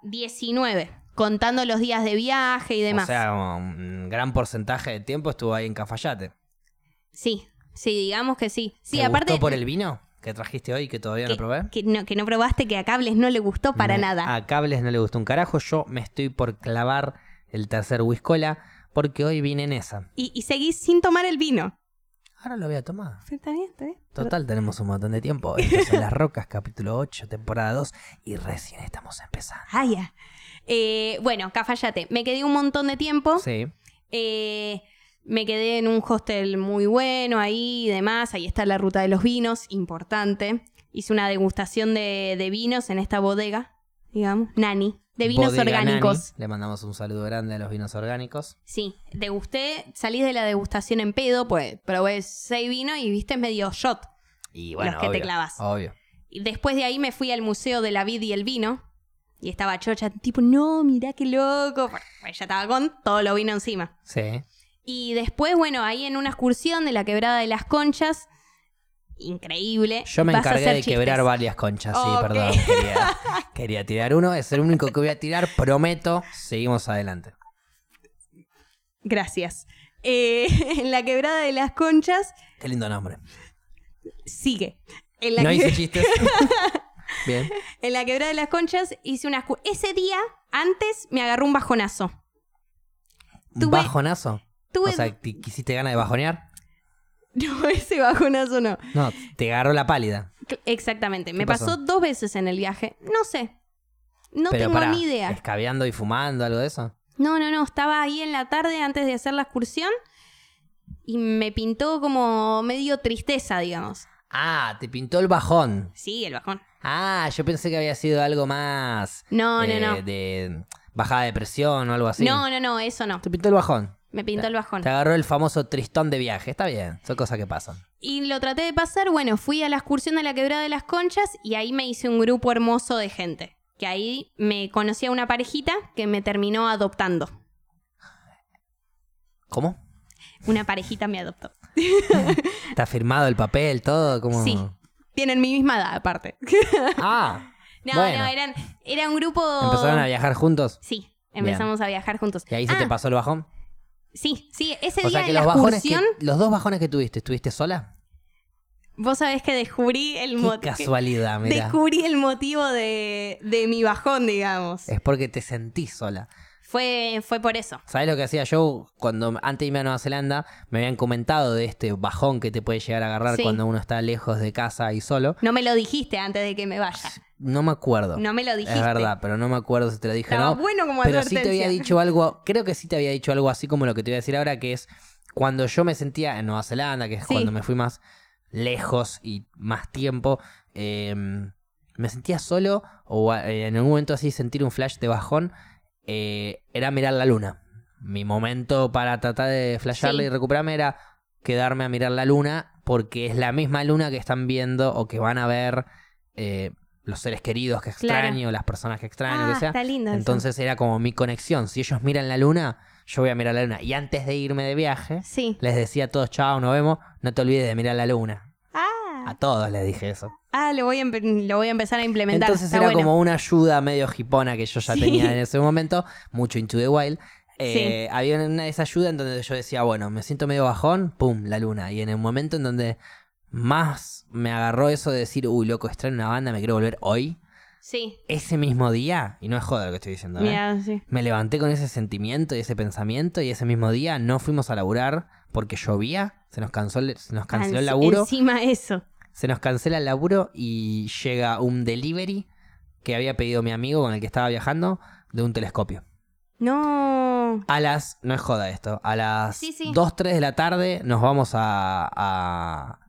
19. Contando los días de viaje y demás. O sea, un gran porcentaje de tiempo estuvo ahí en Cafayate. sí, sí, digamos que sí. Sí, ¿Te aparte. gustó por el vino que trajiste hoy que todavía que, no probé? que no, que no probaste, que a Cables no le gustó para Me- nada. A Cables no le gustó un carajo. Yo me estoy por clavar el tercer whiskola porque hoy vine en esa. Y, y seguís sin tomar el vino. Ahora lo voy a tomar. Está bien, está bien. Total, tenemos un montón de tiempo. Esto es en Las Rocas, capítulo 8, temporada 2. Y recién estamos empezando. Ah, ya. Eh, bueno, Cafayate. Me quedé un montón de tiempo. Sí. Eh, me quedé en un hostel muy bueno ahí y demás. Ahí está la ruta de los vinos, importante. Hice una degustación de, de vinos en esta bodega, digamos. Nani. De vinos Bodega orgánicos. Nani. Le mandamos un saludo grande a los vinos orgánicos. Sí, degusté, salí de la degustación en pedo, pues probé seis vinos y viste medio shot. Y bueno, Los que te clavas. Obvio. Y después de ahí me fui al Museo de la Vid y el Vino. Y estaba chocha, tipo, no, mirá qué loco. Pues ya estaba con todo lo vino encima. Sí. Y después, bueno, ahí en una excursión de la quebrada de las conchas, increíble. Yo me vas encargué de quebrar varias conchas, sí, perdón. Quería, quería tirar uno, es el único que voy a tirar, prometo. Seguimos adelante. Gracias. Eh, en la quebrada de las conchas, Qué lindo nombre. sigue. En la, No que- hice chistes. Bien. en la quebrada de las conchas hice una... Ese día, antes, me agarró un bajonazo. ¿Un Tuve- bajonazo? tuve- O sea, ¿te quisiste ganas de bajonear? No, ese bajonazo no. No, te agarró la pálida. Cl- Exactamente. Me pasó? pasó? dos veces en el viaje. No sé. No Pero tengo pará, ni idea. ¿Escabeando y fumando, algo de eso? No, no, no. Estaba ahí en la tarde antes de hacer la excursión y me pintó como medio tristeza, digamos. Ah, te pintó el bajón. Sí, el bajón. Ah, yo pensé que había sido algo más. No, eh, no, no. De bajada de presión o algo así. No, no, no, eso no. Te pintó el bajón. Me pintó el bajón. Te agarró el famoso tristón de viaje. Está bien, son cosas que pasan. Y lo traté de pasar, bueno, fui a la excursión de la quebrada de las conchas y ahí me hice un grupo hermoso de gente. Que ahí me conocí a una parejita que me terminó adoptando. ¿Cómo? Una parejita me adoptó. ¿Está firmado el papel, todo? ¿Cómo? Sí. Tienen mi misma edad, aparte. Ah, No, bueno. no, eran, era un grupo. ¿Empezaron a viajar juntos? Sí, empezamos a viajar juntos. ¿Y ahí se Ah, te pasó el bajón? Sí, sí, ese O día sea que en la los que, excursión, los dos bajones que tuviste, ¿estuviste sola? vos sabés que descubrí el motivo. casualidad, mira. Descubrí el motivo de, de mi bajón, digamos. Es porque te sentís sola. Fue, fue por eso. ¿Sabes lo que hacía yo cuando antes de irme a Nueva Zelanda? Me habían comentado de este bajón que te puede llegar a agarrar Sí. cuando uno está lejos de casa y solo. No me lo dijiste antes de que me vaya. No me acuerdo. No me lo dijiste. Es verdad, pero no me acuerdo si te lo dije o no. bueno como pero sí te había dicho algo, creo que sí te había dicho algo así como lo que te voy a decir ahora, que es cuando yo me sentía en Nueva Zelanda, que es Sí. cuando me fui más lejos y más tiempo, eh, me sentía solo o eh, en algún momento así sentir un flash de bajón, eh, era mirar la luna. Mi momento para tratar de flashearla Sí. y recuperarme era quedarme a mirar la luna porque es la misma luna que están viendo o que van a ver eh, los seres queridos que Claro. extraño, las personas que extraño, Ah, lo que sea. está lindo eso. Entonces era como mi conexión. Si ellos miran la luna, yo voy a mirar la luna. Y antes de irme de viaje, Sí. les decía a todos, chao, nos vemos, no te olvides de mirar la luna. Ah, A todos les dije eso. Ah lo, voy a, lo voy a empezar a implementar. Entonces Está era bueno. como una ayuda medio hipona que yo ya Sí. tenía en ese momento, mucho Into the Wild. Eh, Había una de esas ayudas en donde yo decía, bueno, me siento medio bajón, pum, la luna. Y en el momento en donde más me agarró eso de decir, uy, loco, extraño una banda, me quiero volver hoy. Sí. Ese mismo día, y no es joda lo que estoy diciendo, ¿eh? Mira, sí. Me levanté con ese sentimiento y ese pensamiento y ese mismo día no fuimos a laburar porque llovía, se nos, cansó, se nos canceló el laburo, Encima eso. Se nos cancela el laburo y llega un delivery que había pedido mi amigo con el que estaba viajando de un telescopio. No. A las, no es joda esto, a las Sí, sí. 2, 3 de la tarde nos vamos a, a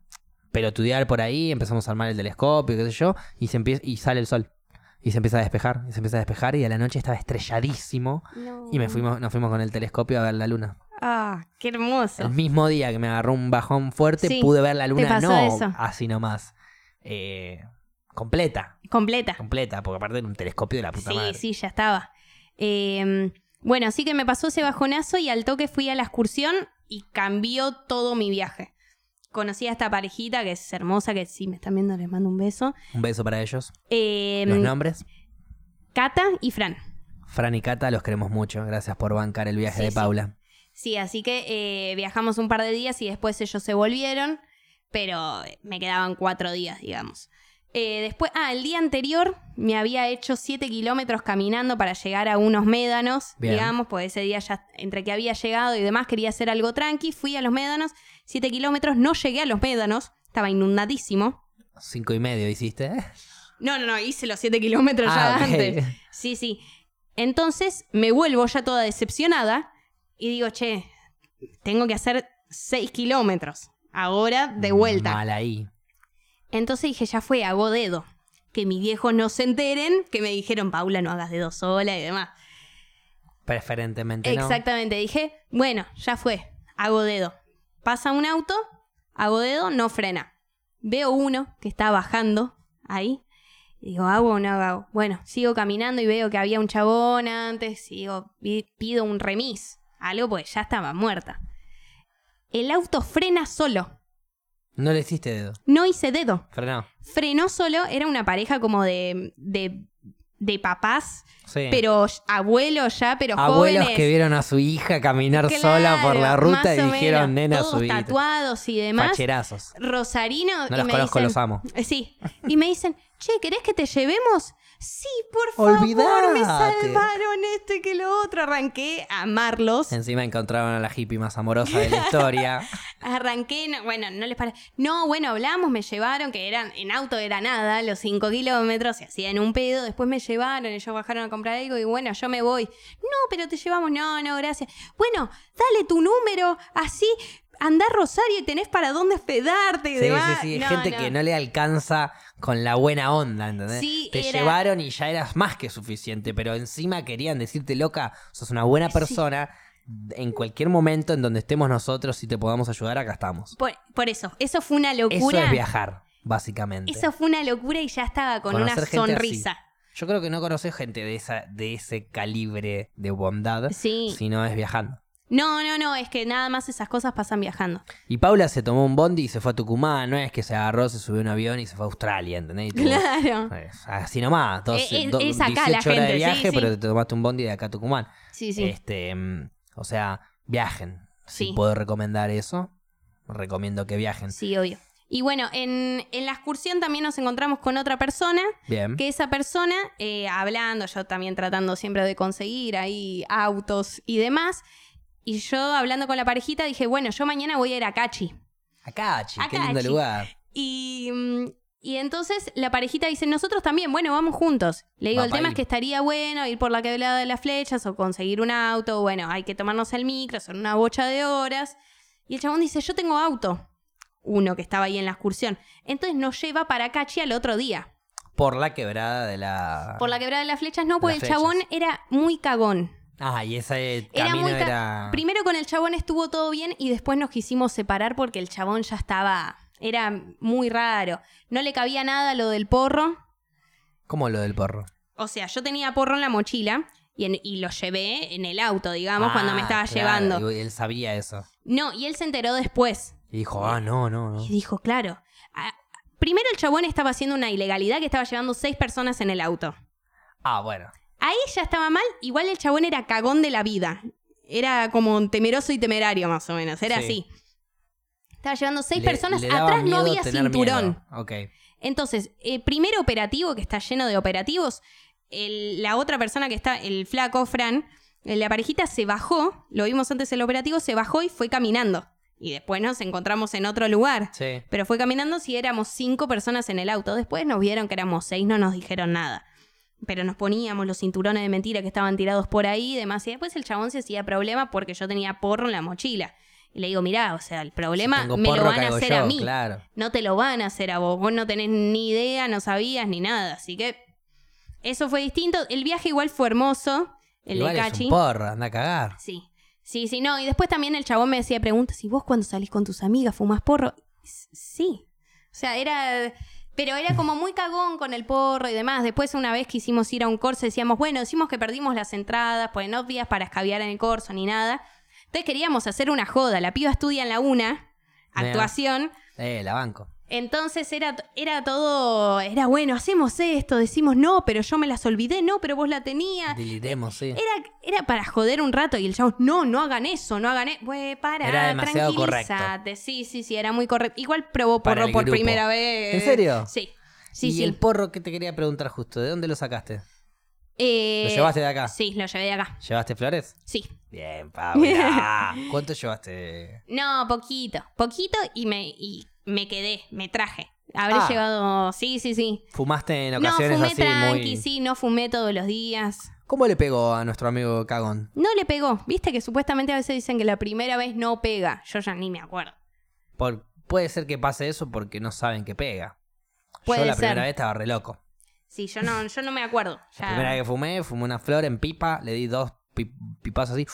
pelotudear por ahí, empezamos a armar el telescopio, qué sé yo, y, se empieza, y sale el sol. Y se empieza a despejar, y se empieza a despejar, y a la noche estaba estrelladísimo. no. Y me fuimos, nos fuimos con el telescopio a ver la luna. Ah, qué hermoso. El mismo día que me agarró un bajón fuerte, Sí, pude ver la luna, no eso. así nomás. eh, completa, Completa. completa, porque aparte era un telescopio de la puta Sí, madre. sí, ya estaba. Eh, bueno, así que me pasó ese bajonazo y al toque fui a la excursión y cambió todo mi viaje. Conocí a esta parejita que es hermosa, que si me están viendo les mando un beso. Un beso para ellos. Eh, Los nombres, Cata y Fran. Fran y Cata, los queremos mucho. Gracias por bancar el viaje Sí, de sí. Paula. Sí, así que eh, viajamos un par de días y después ellos se volvieron, pero me quedaban cuatro días, digamos. Eh, después, ah, el día anterior me había hecho siete kilómetros caminando para llegar a unos médanos, Bien. digamos, pues ese día ya, entre que había llegado y demás, quería hacer algo tranqui, fui a los médanos, siete kilómetros, no llegué a los médanos, estaba inundadísimo. Cinco y medio hiciste. ¿eh? No, no, no, hice los siete kilómetros ya Ah, ok. antes. Sí, sí. Entonces me vuelvo ya toda decepcionada y digo, che, tengo que hacer seis kilómetros. Ahora de vuelta. Mal ahí. Entonces dije, ya fue, hago dedo. Que mis viejos no se enteren, que me dijeron, Paula, no hagas dedo sola y demás. Preferentemente no. Exactamente, dije, bueno, ya fue, hago dedo. Pasa un auto, hago dedo, no frena. Veo uno que está bajando ahí. Y digo, ¿hago o no hago? Bueno, sigo caminando y veo que había un chabón antes. Sigo, pi- pido un remis. Algo pues ya estaba muerta. El auto frena solo. No le hiciste dedo. No hice dedo. Frenó. Frenó solo. Era una pareja como de, de, de papás. Sí. Pero abuelos ya, pero Abuelos jóvenes. que vieron a su hija caminar Claro, sola por la ruta y dijeron, nena, todos subite. tatuados y demás. Facherazos. Rosarino. No y los me conozco, dicen- los amo. Eh, Sí. Y me dicen, che, ¿querés que te llevemos? Sí, por favor, me salvaron esto y que lo otro. Arranqué a amarlos. Encima encontraron a la hippie más amorosa de la historia. Arranqué, no- bueno, no les parece. No, bueno, hablamos, me llevaron, que eran, en auto era nada, los 5 kilómetros, se hacían un pedo, después me llevaron, ellos bajaron a comprar algo y bueno, yo me voy. No, pero te llevamos, no, no, gracias. Bueno, dale tu número, así, andá a Rosario y tenés para dónde hospedarte y Sí, sí, demás. sí. No, Gente no. que no le alcanza con la buena onda, ¿entendés? Sí, Te era- llevaron y ya eras más que suficiente, pero encima querían decirte, loca, sos una buena persona. En cualquier momento en donde estemos nosotros, si te podamos ayudar, acá estamos. Por, por eso, eso fue una Eso locura. es viajar, básicamente. Eso fue una locura y ya estaba con Conocer una así. sonrisa. Yo creo que no conoces gente de, esa, de ese calibre de bondad Sí. si no es viajando. No, no, no, es que nada más esas cosas pasan viajando. Y Paula se tomó un bondi y se fue a Tucumán, no es que se agarró, se subió a un avión y se fue a Australia, ¿entendés? Claro. Es Así nomás, dos, Eh, eh, do- es acá 18 la horas gente, de viaje, sí. pero te tomaste un bondi de acá a Tucumán. Sí, sí. Este, mm, o sea, viajen. Si Sí. puedo recomendar eso, recomiendo que viajen. Sí, obvio. Y bueno, en, en la excursión también nos encontramos con otra persona, Bien. que esa persona, eh, hablando, yo también tratando siempre de conseguir ahí autos y demás, y yo hablando con la parejita dije, bueno, yo mañana voy a ir a Cachi. Acá, chi, qué Acá, lindo lugar. Y, mm, y entonces la parejita dice, nosotros también, bueno, vamos juntos. Le digo, el tema ir. es que estaría bueno ir por la quebrada de las flechas o conseguir un auto, bueno, hay que tomarnos el micro, son una bocha de horas. Y el chabón dice, yo tengo auto. Uno que estaba ahí en la excursión. Entonces nos lleva para Cachi al otro día. Por la quebrada de la. Por la quebrada de las flechas no, porque el chabón era muy cagón. Ah, y ese Era camino muy ca- era. Primero con el chabón estuvo todo bien y después nos quisimos separar porque el chabón ya estaba... Era muy raro. No le cabía nada lo del porro. ¿Cómo lo del porro? O sea, yo tenía porro en la mochila y, en- y lo llevé en el auto, digamos, Ah, cuando me estaba claro, llevando. Y él sabía eso. No, y él se enteró después. Y dijo, ah, no, no, no. Y dijo, claro. ah, primero el chabón estaba haciendo una ilegalidad que estaba llevando seis personas en el auto. Ah, bueno. Ahí ya estaba mal. Igual el chabón era cagón de la vida. Era como temeroso y temerario, más o menos. Era Sí. así. Estaba llevando seis Le- personas. le Atrás no había cinturón. miedo. Ok. Entonces, el primer operativo que está lleno de operativos, el- la otra persona que está, el flaco, Fran, eh, la parejita se bajó, lo vimos antes el operativo, se bajó y fue caminando. Y después nos encontramos en otro lugar. Sí. Pero fue caminando si éramos cinco personas en el auto. Después nos vieron que éramos seis, no nos dijeron nada. Pero nos poníamos los cinturones de mentira que estaban tirados por ahí y demás. Y después el chabón se hacía problema porque yo tenía porro en la mochila. Y le digo, mirá, o sea, el problema Si me lo van a hacer yo, a mí. Claro. No te lo van a hacer a vos. Vos no tenés ni idea, no sabías ni nada. Así que eso fue distinto. El viaje igual fue hermoso. El Igual de es Cachi. un porro, anda a cagar. Sí. Sí, sí, no. Y después también el chabón me decía preguntas. ¿Y vos cuando salís con tus amigas fumás porro? Sí. O sea, era... Pero era como muy cagón con el porro y demás. Después una vez quisimos ir a un corso, decíamos, bueno, decimos que perdimos las entradas, pues no vías para escabiar en el corso ni nada. Entonces queríamos hacer una joda. La piba estudia en la UNA, actuación. Eh, la banco. Entonces era, era todo, era bueno, hacemos esto, decimos no, pero yo me las olvidé, no, pero vos la tenías. Diliremos, sí. Era, era para joder un rato y el chabón, no, no hagan eso, no hagan eso. Güey, para, Era demasiado tranquilízate. Sí, sí, sí, era muy correcto. Igual probó porro por grupo. primera vez. ¿En serio? Sí. Sí, y sí. el porro que te quería preguntar justo, ¿de dónde lo sacaste? Eh, ¿Lo llevaste de acá? Sí, lo llevé de acá. ¿Llevaste flores? Sí. Bien, Paula. ¿Cuánto llevaste? No, poquito. Poquito y me, y me quedé, me traje. Habré Ah. llevado. Sí, sí, sí. ¿Fumaste en No, ocasiones fumé así tranqui, muy...? sí, no fumé todos los días. ¿Cómo le pegó a nuestro amigo Cagón? No le pegó. Viste que supuestamente a veces dicen que la primera vez no pega. Yo ya ni me acuerdo. Por- puede ser que pase eso porque no saben que pega. Puede Yo la ser. primera vez estaba re loco. Sí, yo no, yo no me acuerdo. La primera vez que fumé, fumé una flor en pipa, le di dos pi- pipazos así.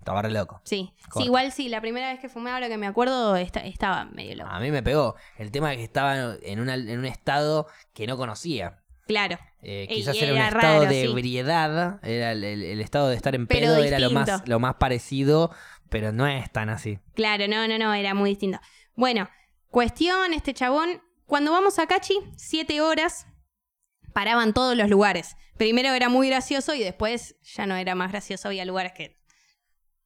Estaba re loco. Sí. igual sí, la primera vez que fumé, ahora que me acuerdo, esta- estaba medio loco. A mí me pegó. El tema es que estaba en, una- en un estado que no conocía. Claro. Eh, quizás era un estado raro, de sí. ebriedad, era el, el- el estado de estar en Pero pedo, era lo más, lo más parecido, pero no es tan así. Claro, no, no, no, era muy distinto. Bueno, cuestión, este chabón, cuando vamos a Cachi, siete horas, paraban todos los lugares. Primero era muy gracioso y después ya no era más gracioso, había lugares que,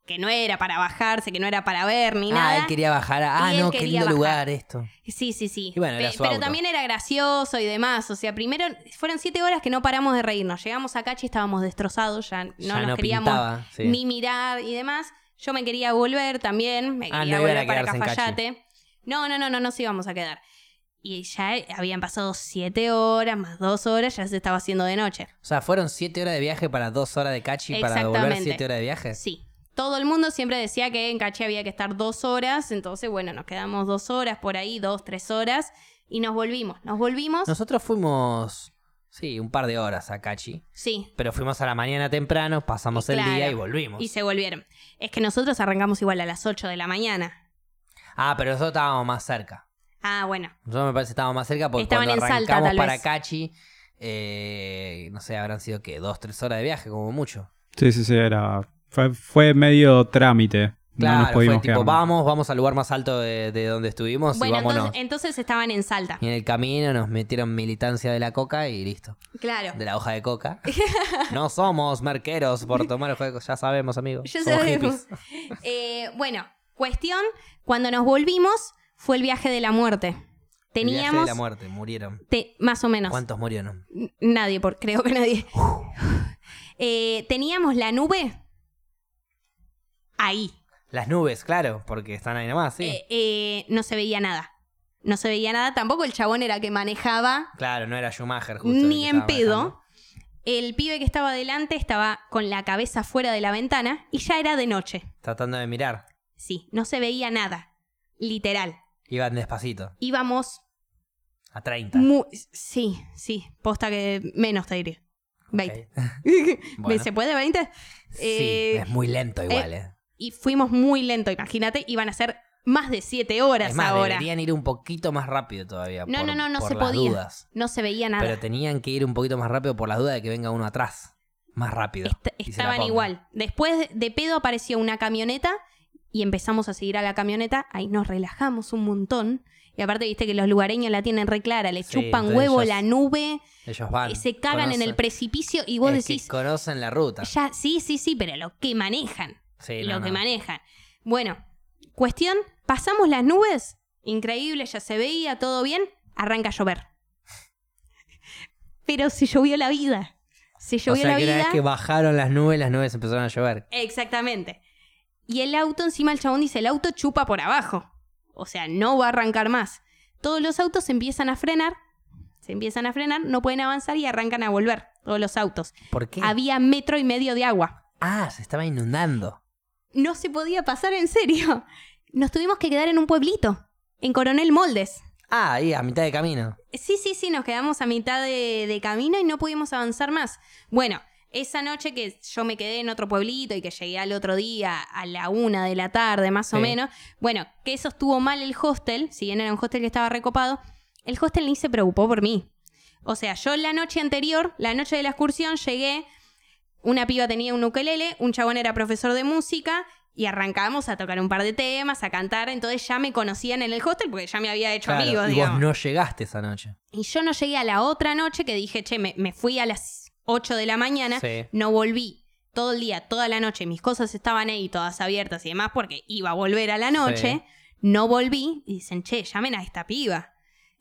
que no era para bajarse, que no era para ver ni ah, nada. él quería bajar. a- Ah, no, qué lindo bajar. lugar esto. Sí, sí, sí. Bueno, Pe- pero auto. también era gracioso y demás. O sea, primero fueron siete horas que no paramos de reírnos. Llegamos a Cachi y estábamos destrozados, ya no Ya nos no queríamos pintaba, sí. ni mirar y demás. Yo me quería volver también, me Ah, quería no volver para. Cafayate. No, no, no, no nos íbamos a quedar. Y ya habían pasado siete horas, más dos horas, ya se estaba haciendo de noche. O sea, fueron siete horas de viaje para dos horas de cachi para devolver Exactamente. siete horas de viaje. Sí. Todo el mundo siempre decía que en Cachi había que estar dos horas, entonces bueno, nos quedamos dos horas por ahí, dos, tres horas, y nos volvimos. Nos volvimos, Nosotros fuimos, sí, un par de horas a Cachi. sí, Pero fuimos a la mañana temprano, pasamos el Claro. día y volvimos. y se volvieron. Es que nosotros arrancamos igual a las 8 de la mañana. Ah, pero nosotros estábamos más cerca. Ah, bueno. Nosotros me parece que estábamos más cerca porque Estaban cuando en Salta, arrancamos tal para vez. Cachi, eh, no sé, habrán sido que dos, tres horas de viaje, como mucho. Sí, sí, sí, era. Fue, fue medio trámite. Claro, no nos fue pudimos tipo, quedar. vamos, vamos al lugar más alto de, de donde estuvimos Bueno, y vámonos. entonces, entonces estaban en Salta. Y en el camino nos metieron militancia de la coca y listo. Claro. De la hoja de coca. no somos merqueros por tomar hoja de coca, ya sabemos, amigos. Ya Somos sabemos. Eh, bueno, cuestión, cuando nos volvimos, fue el viaje de la muerte. El viaje Teníamos, de la muerte, murieron. te- más o menos, ¿Cuántos murieron? N- nadie, por, creo que nadie. Eh, teníamos la nube ahí. Las nubes, claro, porque están ahí nomás, sí. Eh, eh, no se veía nada. No se veía nada. Tampoco el chabón era que manejaba claro, no era Schumacher justo. ni en pedo. manejando. El pibe que estaba delante estaba con la cabeza fuera de la ventana y ya era de noche. Tratando de mirar. Sí, no se veía nada. Literal. Iban despacito, Íbamos a 30. muy... Sí, sí. Posta que menos te diré. 20. Ok. Bueno. ¿Se puede 20? sí, Eh, es muy lento igual, eh. Y fuimos muy lento, imagínate. Iban a ser más de 7 horas Es más, ahora. deberían ir un poquito más rápido todavía. No, por- no, no, no por se las podía. dudas. No se veía nada. Pero tenían que ir un poquito más rápido por las dudas de que venga uno atrás. Más rápido. Est- estaban igual. Después de- pedo apareció una camioneta y empezamos a seguir a la camioneta. Ahí nos relajamos un montón. Y aparte, viste que los lugareños la tienen re clara. Le Sí, chupan huevo ellos- la nube. Ellos van. y se cagan en el precipicio y vos decís, conocen la ruta. ya, sí, sí, sí, pero lo que manejan. Sí, lo no, que no. manejan. Bueno, cuestión, pasamos las nubes. Increíble, ya se veía, todo bien. Arranca a llover. Pero se llovió la vida. Se O llovió sea la que una vez que bajaron las nubes, las nubes empezaron a llover. Exactamente. Y el auto, encima el chabón dice, el auto chupa por abajo. O sea, no va a arrancar más. Todos los autos se empiezan a frenar, se empiezan a frenar, no pueden avanzar y arrancan a volver. Todos los autos. ¿Por qué? Había metro y medio de agua. Ah, se estaba inundando. No se podía pasar en serio. Nos tuvimos que quedar en un pueblito, en Coronel Moldes. Ah, ahí, a mitad de camino. Sí, sí, sí, nos quedamos a mitad de, de camino y no pudimos avanzar más. Bueno, esa noche que yo me quedé en otro pueblito y que llegué al otro día a la una de la tarde, más o menos, bueno, que eso estuvo mal el hostel, si bien era un hostel que estaba recopado, el hostel ni se preocupó por mí. O sea, yo la noche anterior, la noche de la excursión, llegué, una piba tenía un ukelele, un chabón era profesor de música y arrancamos a tocar un par de temas, a cantar, entonces ya me conocían en el hostel porque ya me había hecho Claro, amigos, y vos no llegaste esa noche. Y yo no llegué a la otra noche que dije, che, me, me fui a las 8 de la mañana, Sí. no volví todo el día, toda la noche, mis cosas estaban ahí todas abiertas y demás porque iba a volver a la noche, no volví y dicen, che, llamen a esta piba.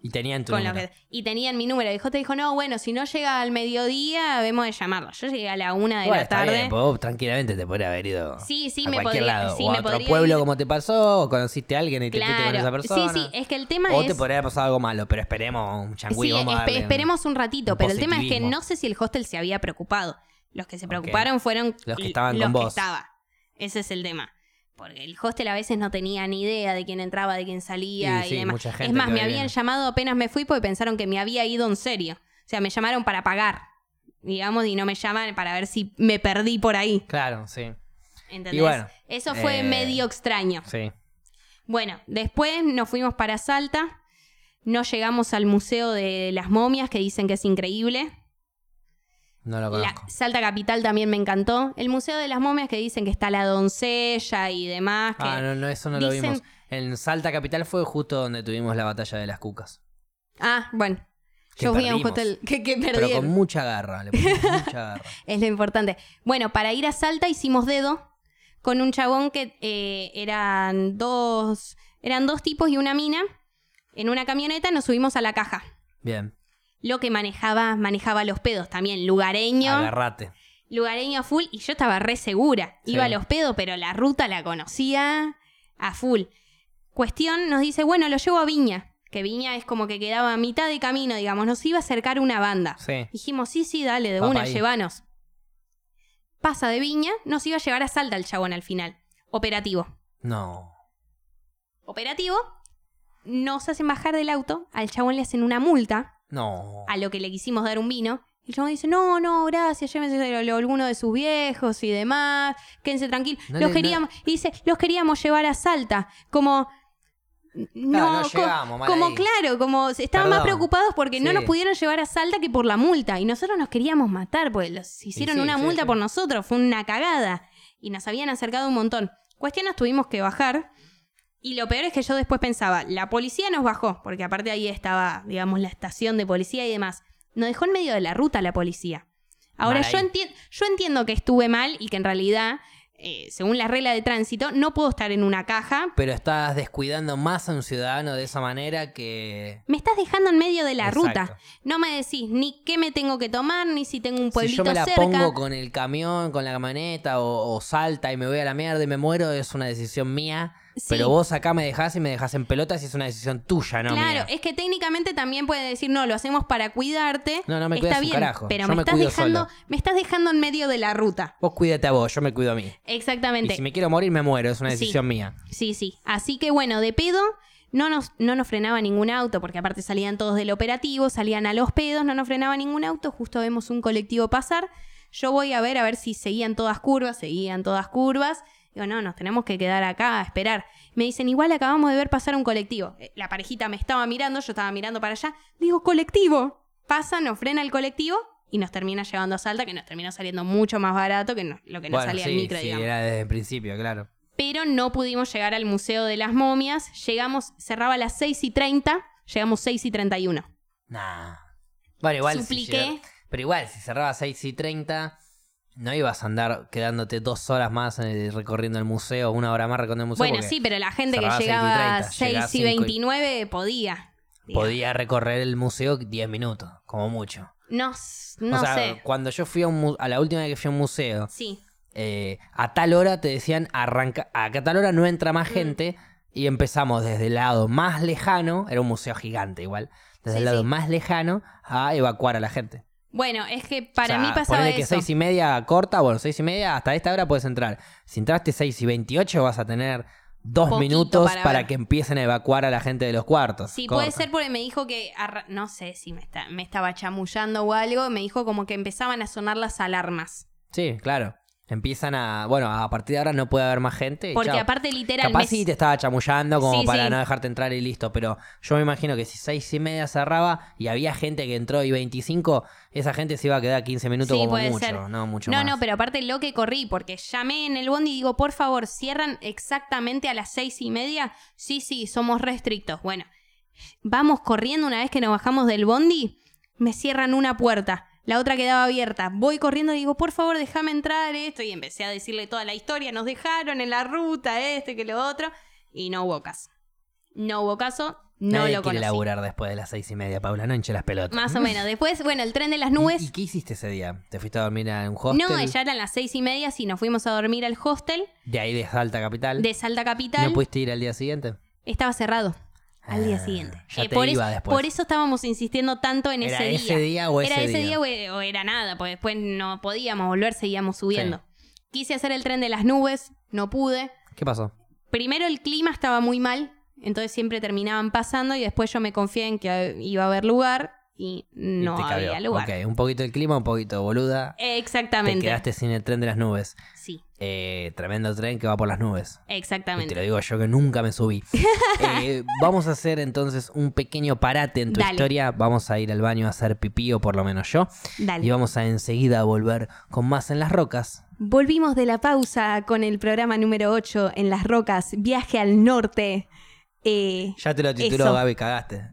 Y tenían tu Con número. que- y tenían mi número. Y te dijo, no, bueno, si no llega al mediodía, vemos de llamarlo. Yo llegué a la una de Bueno, la está tarde. bien, vos tranquilamente te podría haber ido Sí, sí, a me cualquier podría- lado. sí, o a me otro podría pueblo ir. como te pasó, o conociste a alguien y te fuiste con esa Claro, persona. sí, sí, es que el tema o es... te podría haber pasado algo malo, pero esperemos un changüí, Sí, vamos a esperemos un ratito, un pero el tema es que no sé si el hostel se había preocupado. Los que se preocuparon fueron Los que estaban los con que vos. estaba. Ese es el tema. Porque el hostel a veces no tenía ni idea de quién entraba, de quién salía y sí, demás. mucha gente es más, me habían llamado apenas me fui porque pensaron que me había ido en serio. O sea, me llamaron para pagar, digamos, y no me llaman para ver si me perdí por ahí. Claro, sí. ¿Entendés? Y bueno, Eso fue eh, medio extraño. Sí. Bueno, después nos fuimos para Salta. No llegamos al Museo de las Momias, que dicen que es increíble. No lo La conozco. Salta Capital también me encantó. El Museo de las Momias, que dicen que está la doncella y demás. Que Ah, no, no, eso no lo vimos. En Salta Capital fue justo donde tuvimos la batalla de las cucas. Ah, bueno. Que Yo fui a un hotel que, que Pero con mucha garra, le mucha garra. Es lo importante. Bueno, para ir a Salta hicimos dedo con un chabón que eh, eran dos. Eran dos tipos y una mina. En una camioneta nos subimos a la caja. Bien, Lo que manejaba, manejaba los pedos también. Lugareño. agarrate. Lugareño a full. Y yo estaba re segura. Sí. Iba a los pedos, pero la ruta la conocía a full. Cuestión, nos dice, bueno, lo llevo a Viña. Que Viña es como que quedaba a mitad de camino, digamos. Nos iba a acercar una banda. Sí. Dijimos, sí, sí, dale, de Va una, llévanos. Pasa de Viña, nos iba a llevar a Salta el chabón al final. Operativo. No. Operativo, nos hacen bajar del auto, al chabón le hacen una multa, No. a lo que le quisimos dar un vino. Y el chabón dice, no, no, gracias, llévense a alguno de sus viejos y demás, quédense tranquilos. No los le- queríamos, y dice, los queríamos llevar a Salta, como... No, no co- llegamos, mal como ahí. claro, como estaban más Perdón. preocupados porque no Sí. nos pudieron llevar a Salta que por la multa. Y nosotros nos queríamos matar, porque los hicieron sí, una sí, multa sí. por nosotros, fue una cagada. Y nos habían acercado un montón. Cuestión, nos tuvimos que bajar. Y lo peor es que yo después pensaba, la policía nos bajó, porque aparte ahí estaba, digamos, la estación de policía y demás. Nos dejó en medio de la ruta la policía. Ahora, yo, enti- yo entiendo que estuve mal y que en realidad eh, según la regla de tránsito, no puedo estar en una caja. Pero estás descuidando más a un ciudadano de esa manera que... Me estás dejando en medio de la Exacto. ruta. No me decís ni qué me tengo que tomar, ni si tengo un Si pueblito yo me la cerca. pongo con el camión, con la camioneta, o, o salta y me voy a la mierda y me muero, es una decisión mía. Sí. Pero vos acá me dejás y me dejás en pelotas y es una decisión tuya, no Claro, mía. es que técnicamente también puede decir, no, lo hacemos para cuidarte. No, no me cuidas bien, carajo. pero Yo me, me estás dejando, solo. me estás dejando en medio de la ruta. Vos cuídate a vos, yo me cuido a mí. Exactamente. Y si me quiero morir, me muero, es una Sí. decisión mía. Sí, sí. Así que bueno, de pedo no nos, no nos frenaba ningún auto, porque aparte salían todos del operativo, salían a los pedos, no nos frenaba ningún auto, justo vemos un colectivo pasar. Yo voy a ver a ver si seguían todas curvas, seguían todas curvas. Digo, no, nos tenemos que quedar acá a esperar. Me dicen, igual acabamos de ver pasar un colectivo. Eh, La parejita me estaba mirando, yo estaba mirando para allá. Digo, colectivo. Pasa, nos frena el colectivo y nos termina llevando a Salta, que nos terminó saliendo mucho más barato que no- lo que nos bueno, salía sí, el micro, sí, digamos era desde el principio, claro. pero no pudimos llegar al Museo de las Momias. Llegamos, cerraba a las 6 y 30, llegamos 6 y 31. Nah. Bueno, igual. si Supliqué. llega- pero igual, si cerraba 6 y 30, no ibas a andar quedándote dos horas más eh, recorriendo el museo, una hora más recorriendo el museo. Bueno, sí, pero la gente que cerraba 6 y llegaba a 30, 6 llegás y cinco y- 29 podía. digamos. Podía recorrer el museo 10 minutos, como mucho. No, no o sea, sé. cuando yo fui a un a la última vez que fui a un museo, Sí, eh, a tal hora te decían arranca, a tal hora no entra más Mm. gente y empezamos desde el lado más lejano, era un museo gigante igual, desde Sí, el lado sí. más lejano a evacuar a la gente. Bueno, es que para O sea, mí pasaba ponele que eso. seis y media corta, bueno, seis y media, hasta esta hora puedes entrar. Si entraste seis y veintiocho vas a tener dos Poquito minutos para que empiecen a evacuar a la gente de los cuartos. Sí, Corta. puede ser porque me dijo que, no sé si me, está, me estaba chamullando o algo, me dijo como que empezaban a sonar las alarmas. Sí, claro. Empiezan a, bueno, a partir de ahora no puede haber más gente. y Porque chao. aparte literal... Capaz sí te estaba chamullando como Sí, para sí. no dejarte entrar y listo, pero yo me imagino que si seis y media cerraba y había gente que entró y 25, esa gente se iba a quedar 15 minutos Sí, como puede mucho, ser. no mucho No, más. no, pero aparte lo que corrí, porque llamé en el bondi y digo, por favor, cierran exactamente a las seis y media. Sí, sí, somos restrictos. Bueno, vamos corriendo una vez que nos bajamos del bondi, me cierran una puerta, la otra quedaba abierta. Voy corriendo y digo, por favor, déjame entrar esto. Y empecé a decirle toda la historia, nos dejaron en la ruta, este, que lo otro. Y no hubo caso. No hubo caso, no Nadie lo quiere conocí. laburar después de las seis y media, Paula, no hinche las pelotas. Más o menos. Después, bueno, el tren de las ¿Y- nubes. ¿Y, qué hiciste ese día? ¿Te fuiste a dormir a un hostel? No, ya eran las seis y media, sí, nos fuimos a dormir al hostel De ahí de Salta Capital. de Salta Capital. ¿No pudiste ir al día siguiente? Estaba cerrado al día Ah, siguiente. ya te por, iba eso, después. por eso estábamos insistiendo tanto en ¿Era ese día. ese día o era ese ese día? día o e- o era nada, porque después no podíamos volver, seguíamos subiendo. Quise hacer el tren de las nubes, no pude. ¿Qué pasó? Primero el clima estaba muy mal, entonces siempre terminaban pasando y después yo me confié en que iba a haber lugar y no te había lugar. Ok, un poquito el clima, un poquito boluda. Te Exactamente. quedaste sin el tren de las nubes. Sí, Eh, tremendo tren que va por las nubes. Y te exactamente. lo digo yo que nunca me subí. Eh, vamos a hacer entonces un pequeño parate en tu Dale. historia. Vamos a ir al baño a hacer pipí, o por lo menos yo. Dale. Y vamos a enseguida volver con más en las rocas. Volvimos de la pausa con el programa número 8 en Las Rocas, Viaje al Norte. Eh, Ya te lo tituló Eso. Gaby, cagaste.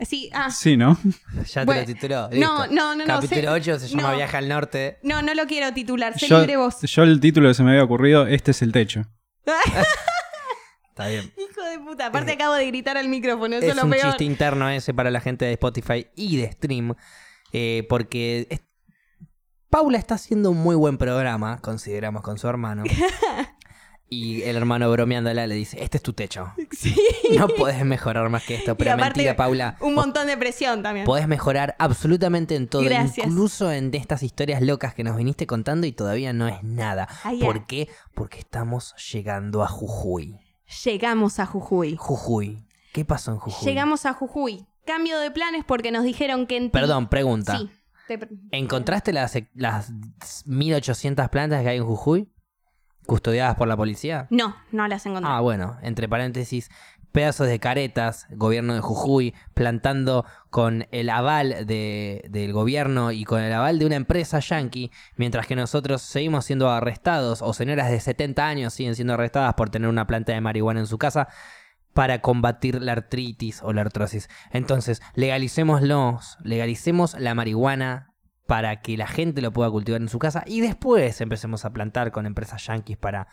Sí, ah, Sí, ¿no? Ya te Bueno, lo tituló. no, listo. no, no, no, Capítulo sé- 8 se llama no. Viaje al Norte. no, no lo quiero titular, sé Yo, libre vos. yo el título que se me había ocurrido, este es el techo. Está bien. Hijo de puta, aparte acabo de gritar al micrófono, eso es es lo un peor. chiste interno ese para la gente de Spotify y de Stream. eh, porque es- Paula está haciendo un muy buen programa, consideramos, con su hermano. y el hermano bromeándola le dice, este es tu techo. Sí. No puedes mejorar más que esto. Y Pero aparte, mentira, Paula. Un montón de presión también. Podés mejorar absolutamente en todo, Gracias. incluso en de estas historias locas que nos viniste contando y todavía no es nada. ¿Por qué? Porque estamos llegando a Jujuy. Llegamos a Jujuy. Jujuy. ¿Qué pasó en Jujuy? Llegamos a Jujuy. Cambio de planes porque nos dijeron que en... Perdón, pregunta. Sí. te- ¿Encontraste las, las 1800 plantas que hay en Jujuy? ¿Custodiadas por la policía? No, no las encontré. Ah, bueno, entre paréntesis, pedazos de caretas, gobierno de Jujuy, plantando con el aval de- del gobierno y con el aval de una empresa yanqui, mientras que nosotros seguimos siendo arrestados, o señoras de 70 años siguen siendo arrestadas por tener una planta de marihuana en su casa para combatir la artritis o la artrosis. Entonces, legalicémoslos, legalicemos la marihuana para que la gente lo pueda cultivar en su casa y después empecemos a plantar con empresas yanquis para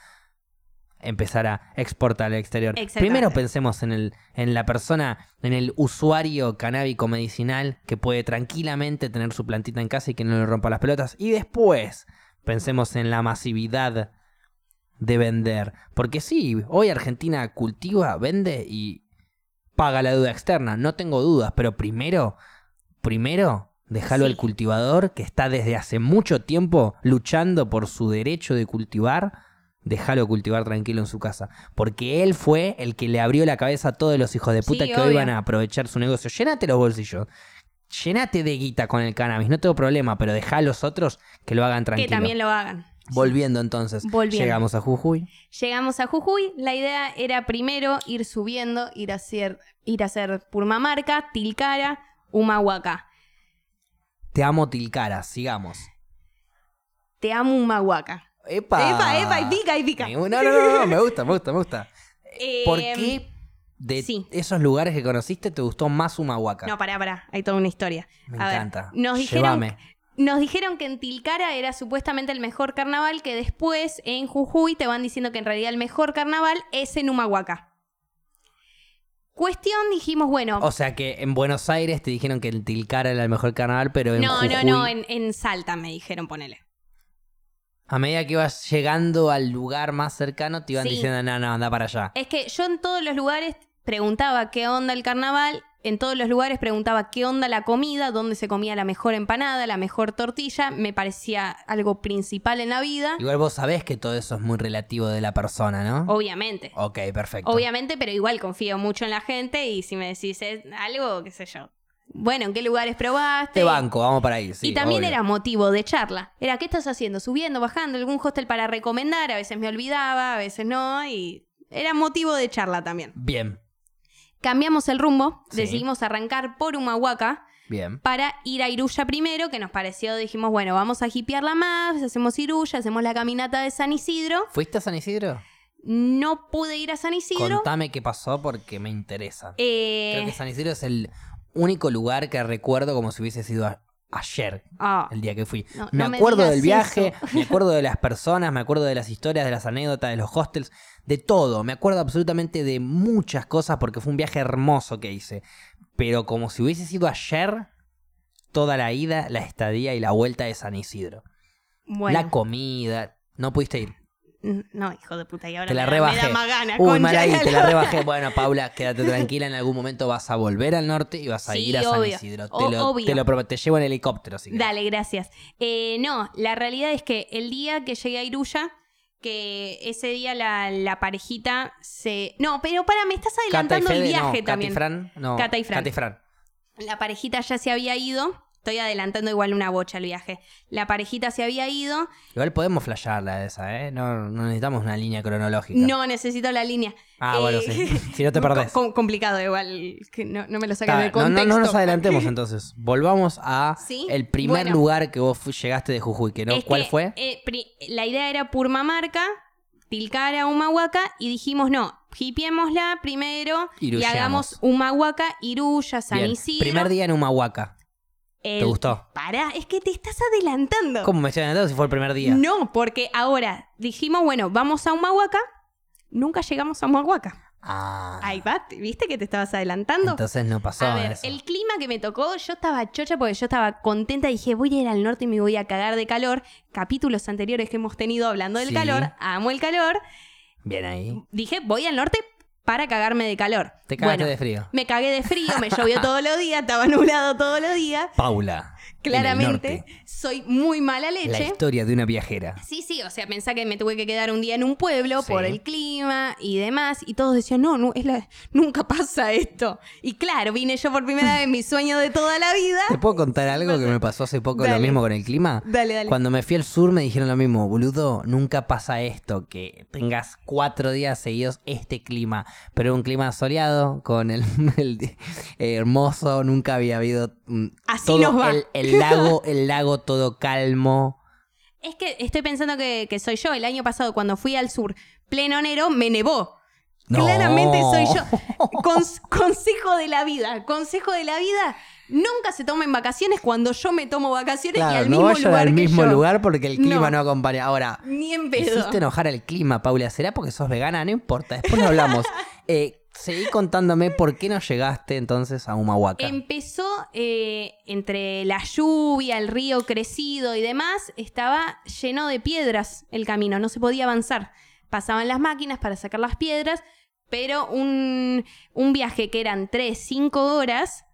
empezar a exportar al exterior. Primero pensemos en, el, en la persona, en el usuario canábico medicinal que puede tranquilamente tener su plantita en casa y que no le rompa las pelotas. Y después pensemos en la masividad de vender. Porque sí, hoy Argentina cultiva, vende y paga la deuda externa, no tengo dudas, pero primero, primero, déjalo Sí. al cultivador que está desde hace mucho tiempo luchando por su derecho de cultivar, déjalo cultivar tranquilo en su casa, porque él fue el que le abrió la cabeza a todos los hijos de puta Sí, que hoy van a aprovechar su negocio. Llénate los bolsillos. Llénate de guita con el cannabis, no tengo problema, pero deja a los otros que lo hagan tranquilo. Que también lo hagan. Volviendo entonces, Volviendo. llegamos a Jujuy. Llegamos a Jujuy. La idea era primero ir subiendo, ir a hacer, ir a hacer Purmamarca, Tilcara, Humahuaca. Te amo Tilcara, sigamos. Te amo Humahuaca. ¡Epa! Epa, epa, y pica, y pica. No, no, no, no, me gusta, me gusta, me gusta. Eh, ¿Por qué de sí. esos lugares que conociste te gustó más Humahuaca? No, pará, pará. Hay toda una historia. Me A ver, encanta. nos dijeron, Llévame. nos dijeron que en Tilcara era supuestamente el mejor carnaval, que después en Jujuy te van diciendo que en realidad el mejor carnaval es en Humahuaca. Cuestión, dijimos, bueno, O sea que en Buenos Aires te dijeron que el Tilcara era el mejor carnaval, pero en no, Jujuy, no, no, en, en Salta me dijeron, ponele. a medida que ibas llegando al lugar más cercano, te iban Sí. diciendo, no, no, anda para allá. Es que yo en todos los lugares preguntaba qué onda el carnaval, en todos los lugares preguntaba qué onda la comida, dónde se comía la mejor empanada, la mejor tortilla, me parecía algo principal en la vida, Igual vos sabés que todo eso es muy relativo de la persona, ¿no? obviamente. Ok, perfecto. Obviamente, pero igual confío mucho en la gente y si me decís eh, algo, qué sé yo. Bueno, ¿en qué lugares probaste? Te banco, vamos para ahí. sí, y también obvio. era motivo de charla. Era, ¿qué estás haciendo? ¿Subiendo, bajando? ¿Algún hostel para recomendar? A veces me olvidaba, a veces no. Y era motivo de charla también. Bien, Cambiamos el rumbo, Sí. decidimos arrancar por Humahuaca bien. para ir a Iruya primero, que nos pareció, dijimos, bueno, vamos a hipearla más, hacemos Iruya, hacemos la caminata de San Isidro. ¿Fuiste a San Isidro? No pude ir a San Isidro. Contame qué pasó porque me interesa. Eh, Creo que San Isidro es el único lugar que recuerdo como si hubiese sido a- ayer, ah, el día que fui. No, me no acuerdo del viaje, eso. me acuerdo de las personas, me acuerdo de las historias, de las anécdotas, de los hostels, de todo. Me acuerdo absolutamente de muchas cosas porque fue un viaje hermoso que hice. Pero como si hubiese sido ayer, toda la ida, la estadía y la vuelta de San Isidro. bueno. La comida. No pudiste ir. No, hijo de puta, y ahora Te la me, rebajé. da más ganas. Uy, concha mal ahí, te la rebajé. Bueno, Paula, quédate tranquila. En algún momento vas a volver al norte y vas a Sí, ir a San. Isidro. Te O- lo, obvio. te lo prometo. Te llevo en helicóptero, si querés. Dale, gracias. Eh, no, la realidad es que el día que llegué a Iruya, que ese día la, la parejita se... No, pero para, me estás adelantando el viaje no, Cata y también. Fran, no. Cata y Fran. Cata y Fran. La parejita ya se había ido. Estoy adelantando igual una bocha el viaje. La parejita se había ido. Igual podemos flashearla esa, ¿eh? No, no necesitamos una línea cronológica. No necesito la línea. Ah, Eh, bueno, sí. Si no te perdés. com- complicado igual. Que no, no me lo saques Está, de no, contexto. no, no nos adelantemos entonces. Volvamos a Sí, el primer bueno. lugar que vos llegaste de Jujuy. Que no, Es ¿Cuál que, fue? eh, la idea era Purmamarca, Tilcara, Humahuaca, y dijimos, no, hipiémosla primero y hagamos Humahuaca, Iruya, San Bien. Isidro. Primer día en Humahuaca. El- ¿Te gustó? Pará, es que te estás adelantando. ¿Cómo me estoy adelantando si fue el primer día? No, porque ahora dijimos, bueno, vamos a Humahuaca, nunca llegamos a Humahuaca. Ah. Ahí va, ¿viste que te estabas adelantando? Entonces no pasó A ver, eso. el clima que me tocó, yo estaba chocha porque yo estaba contenta. Dije, voy a ir al norte y me voy a cagar de calor. Capítulos anteriores que hemos tenido hablando del Sí. calor, amo el calor. Bien ahí. Dije, voy al norte para cagarme de calor. Te cagaste Bueno, de frío. Me cagué de frío, me llovió todos los días, estaba nublado todos los días. Paula. Claramente, soy muy mala La leche. historia de una viajera. Sí, sí, o sea, pensá que me tuve que quedar un día en un pueblo Sí. por el clima y demás, y todos decían, no, no es la- nunca pasa esto. Y claro, vine yo por primera vez, mi sueño de toda la vida. ¿Te puedo contar algo que me pasó hace poco, lo mismo con el clima? Dale, dale. Cuando me fui al sur me dijeron lo mismo, boludo, nunca pasa esto, que tengas cuatro días seguidos este clima, pero un clima soleado, con el, el- eh, hermoso, nunca había habido mm, Así todo nos va. El, el lago, el lago todo calmo. Es que estoy pensando que, que soy yo. El año pasado, cuando fui al sur, pleno enero, me nevó. No. Claramente soy yo. Cons- consejo de la vida. Consejo de la vida. Nunca se tomen vacaciones cuando yo me tomo vacaciones y al no mismo vayan lugar al mismo yo. lugar porque el clima No. no, acompaña. Ahora, Ni en pedo. hiciste enojar al clima, Paula. ¿Será porque sos vegana? No importa, después lo hablamos. Eh, seguí contándome por qué no llegaste entonces a Humahuaca. Empezó eh, entre la lluvia, el río crecido y demás, estaba lleno de piedras el camino, no se podía avanzar. Pasaban las máquinas para sacar las piedras, pero un, un viaje que eran 3, 5 horas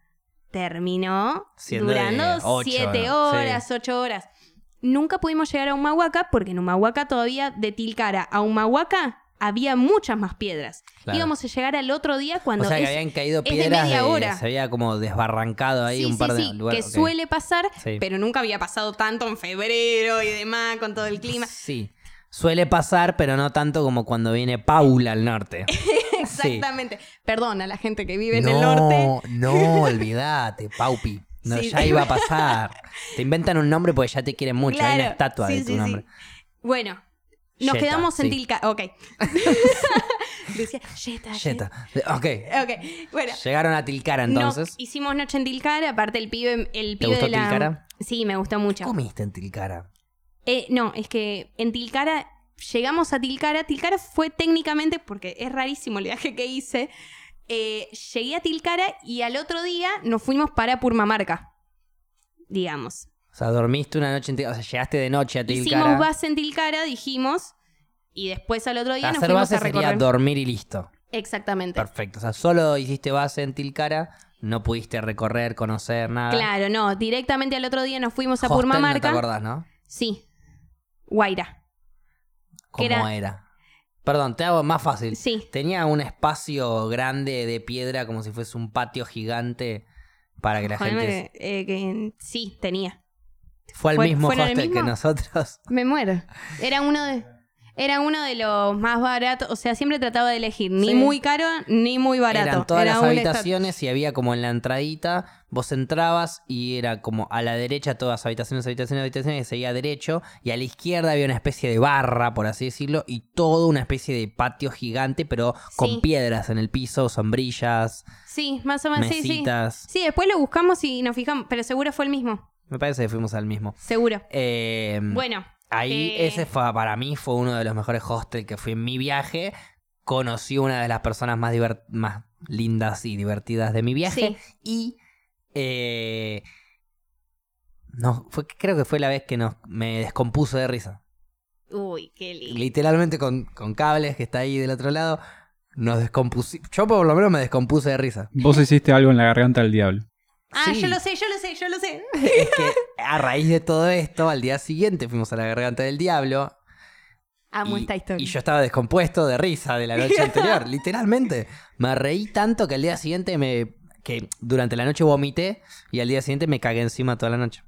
terminó Siendo durando ocho, 7 ¿no? horas, 8 horas. Nunca pudimos llegar a Humahuaca porque en Humahuaca todavía de Tilcara a Humahuaca había muchas más piedras. Claro. Íbamos a llegar al otro día cuando o sea que es- habían caído de piedras, media de- hora. se había como desbarrancado ahí sí, un sí, par de sí, lugares. que suele pasar, pero nunca había pasado tanto en febrero y demás con todo el clima. Sí, suele pasar, pero no tanto como cuando viene Paula al norte. Exactamente. Perdón a la gente que vive en no, el norte. No, olvídate, Paupi. No, ya iba a pasar. Te inventan un nombre porque ya te quieren mucho. Hay una Claro, estatua de tu nombre. Bueno, nos Jetta, quedamos en sí. Tilcara. Ok. Decía, Jetta, Jetta. Ok. Ok, bueno. Llegaron a Tilcara no- entonces. hicimos noche en Tilcara, aparte el pibe, el ¿Te pibe gustó de la. Tilcara? Sí, me gustó ¿Qué mucho. comiste en Tilcara? Eh, no, es que en Tilcara, llegamos a Tilcara. Tilcara fue técnicamente, porque es rarísimo el viaje que hice. eh, llegué a Tilcara y al otro día nos fuimos para Purmamarca. Digamos. O sea, dormiste una noche en Tilcara. O sea, llegaste de noche a Tilcara. Hicimos base en Tilcara, dijimos. Y después al otro día nos Hacer fuimos base a sería recorrer. dormir y listo. Exactamente. Perfecto. O sea, solo hiciste base en Tilcara, no pudiste recorrer, conocer nada. Claro, no. Directamente al otro día nos fuimos a Hostel, Purmamarca. No te acordás, ¿no? Sí. Guaira. ¿Cómo era- era? Perdón, te hago más fácil. Sí. Tenía un espacio grande de piedra como si fuese un patio gigante para que la gente... eh, que sí, tenía. Fue al ¿Fue- mismo hostel que nosotros. Me muero. Era uno de. Era uno de los más baratos. O sea, siempre trataba de elegir. Ni Sí. muy caro, ni muy barato. Eran todas Era las habitaciones y había como en la entradita, vos entrabas y era como a la derecha todas habitaciones, habitaciones, habitaciones, y seguía derecho, y a la izquierda había una especie de barra, por así decirlo, y todo una especie de patio gigante, pero con Sí. piedras en el piso, sombrillas, Sí, más o menos. Sí, sí. mesitas. Sí, después lo buscamos y nos fijamos. Pero seguro fue el mismo. Me parece que fuimos al mismo. Seguro. Eh, Bueno. Ahí eh, ese fue para mí fue uno de los mejores hostels que fui en mi viaje. Conocí una de las personas más, divert- más lindas y divertidas de mi viaje. Sí. Y eh, no, fue, creo que fue la vez que nos, me descompuse de risa. Uy, qué lindo. Literalmente con, con cables que está ahí del otro lado. Nos descompuse. Yo por lo menos me descompuse de risa. Vos hiciste algo en la garganta del diablo. Ah, Sí. yo lo sé, yo lo sé, yo lo sé. Es que a raíz de todo esto, al día siguiente fuimos a la garganta del diablo. Amo y, esta historia. y yo estaba descompuesto de risa de la noche anterior, literalmente. Me reí tanto que al día siguiente me. que durante la noche vomité y al día siguiente me cagué encima toda la noche.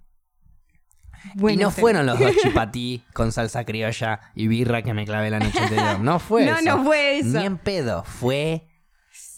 Bueno, y no fueron los dos chipatí con salsa criolla y birra que me clavé la noche anterior. No fue No, eso. no fue eso. Ni en pedo. Fue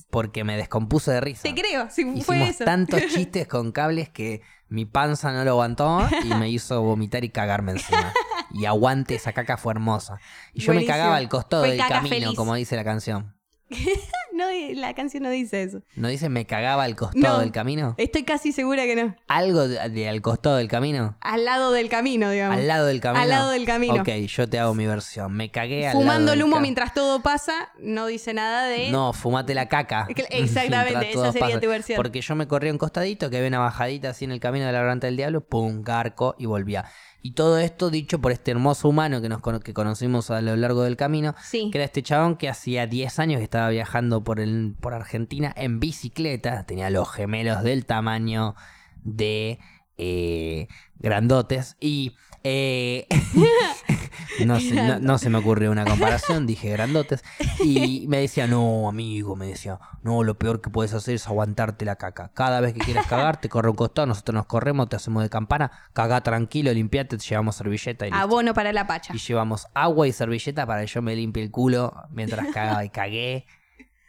porque me descompuse de risa. Te creo, fue Hicimos eso. tantos chistes con cables que mi panza no lo aguantó y me hizo vomitar y cagarme encima. Y aguante, esa caca fue hermosa. Y yo Buenísimo. me cagaba al costado Fue del camino, feliz. como dice la canción. No, la canción no dice eso. ¿No dice me cagaba al costado No. del camino? Estoy casi segura que no. ¿Algo de, de al costado del camino? Al lado del camino, digamos. ¿Al lado del camino? Al lado del camino. Ok, yo te hago mi versión. Me cagué al lado Fumando el humo mientras todo pasa, no dice nada de. No, fumate la caca. Exactamente, esa sería tu versión. Porque yo me corrí a un costadito, que había una bajadita así en el camino de la garganta del diablo, pum, garco y volvía. Y todo esto dicho por este hermoso humano que nos que conocimos a lo largo del camino, Sí. que era este chabón que hacía 10 años que estaba viajando por, el, por Argentina en bicicleta, tenía los gemelos del tamaño de eh, grandotes y... eh, no, se, no- no se me ocurrió una comparación, dije grandotes. Y me decía, no, amigo, me decía, no, lo peor que puedes hacer es aguantarte la caca. Cada vez que quieras cagar, te corre un costado, nosotros nos corremos, te hacemos de campana, cagá tranquilo, limpiate, te llevamos servilleta y. Abono para la pacha. Y llevamos agua y servilleta para que yo me limpie el culo mientras cagaba y cagué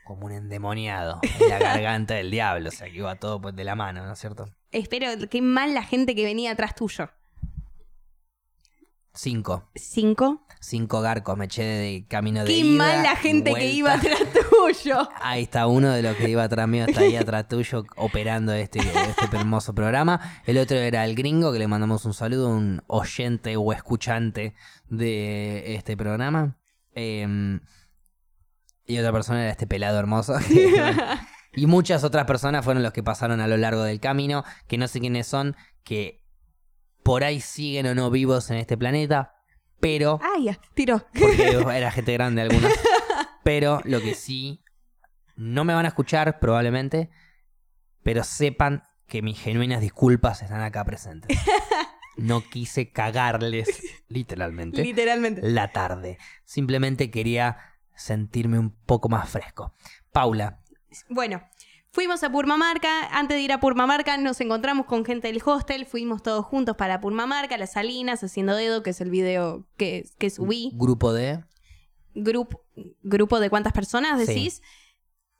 como un endemoniado en la garganta del diablo. O sea, que iba todo pues, de la mano, ¿no es cierto? Espero, qué mal la gente que venía atrás tuyo. Cinco. Cinco. Cinco garcos me eché de camino de Qué ida, mal la gente que iba atrás tuyo. Ahí está uno de los que iba atrás mío, está ahí atrás tuyo operando este, este hermoso programa. El otro era el gringo, que le mandamos un saludo, un oyente o escuchante de este programa. Eh, y otra persona era este pelado hermoso. y muchas otras personas fueron los que pasaron a lo largo del camino, que no sé quiénes son, que por ahí siguen o no vivos en este planeta, pero Ay, ya, tiró. porque era gente grande algunos. Pero lo que sí, no me van a escuchar probablemente, pero sepan que mis genuinas disculpas están acá presentes. No quise cagarles, literalmente, Literalmente. la tarde. Simplemente quería sentirme un poco más fresco. Paula, Bueno, fuimos a Purmamarca. Antes de ir a Purmamarca nos encontramos con gente del hostel. Fuimos todos juntos para Purmamarca, las Salinas, haciendo dedo, que es el video que, que subí. grupo de... Grupo, ¿Grupo de cuántas personas Sí. decís?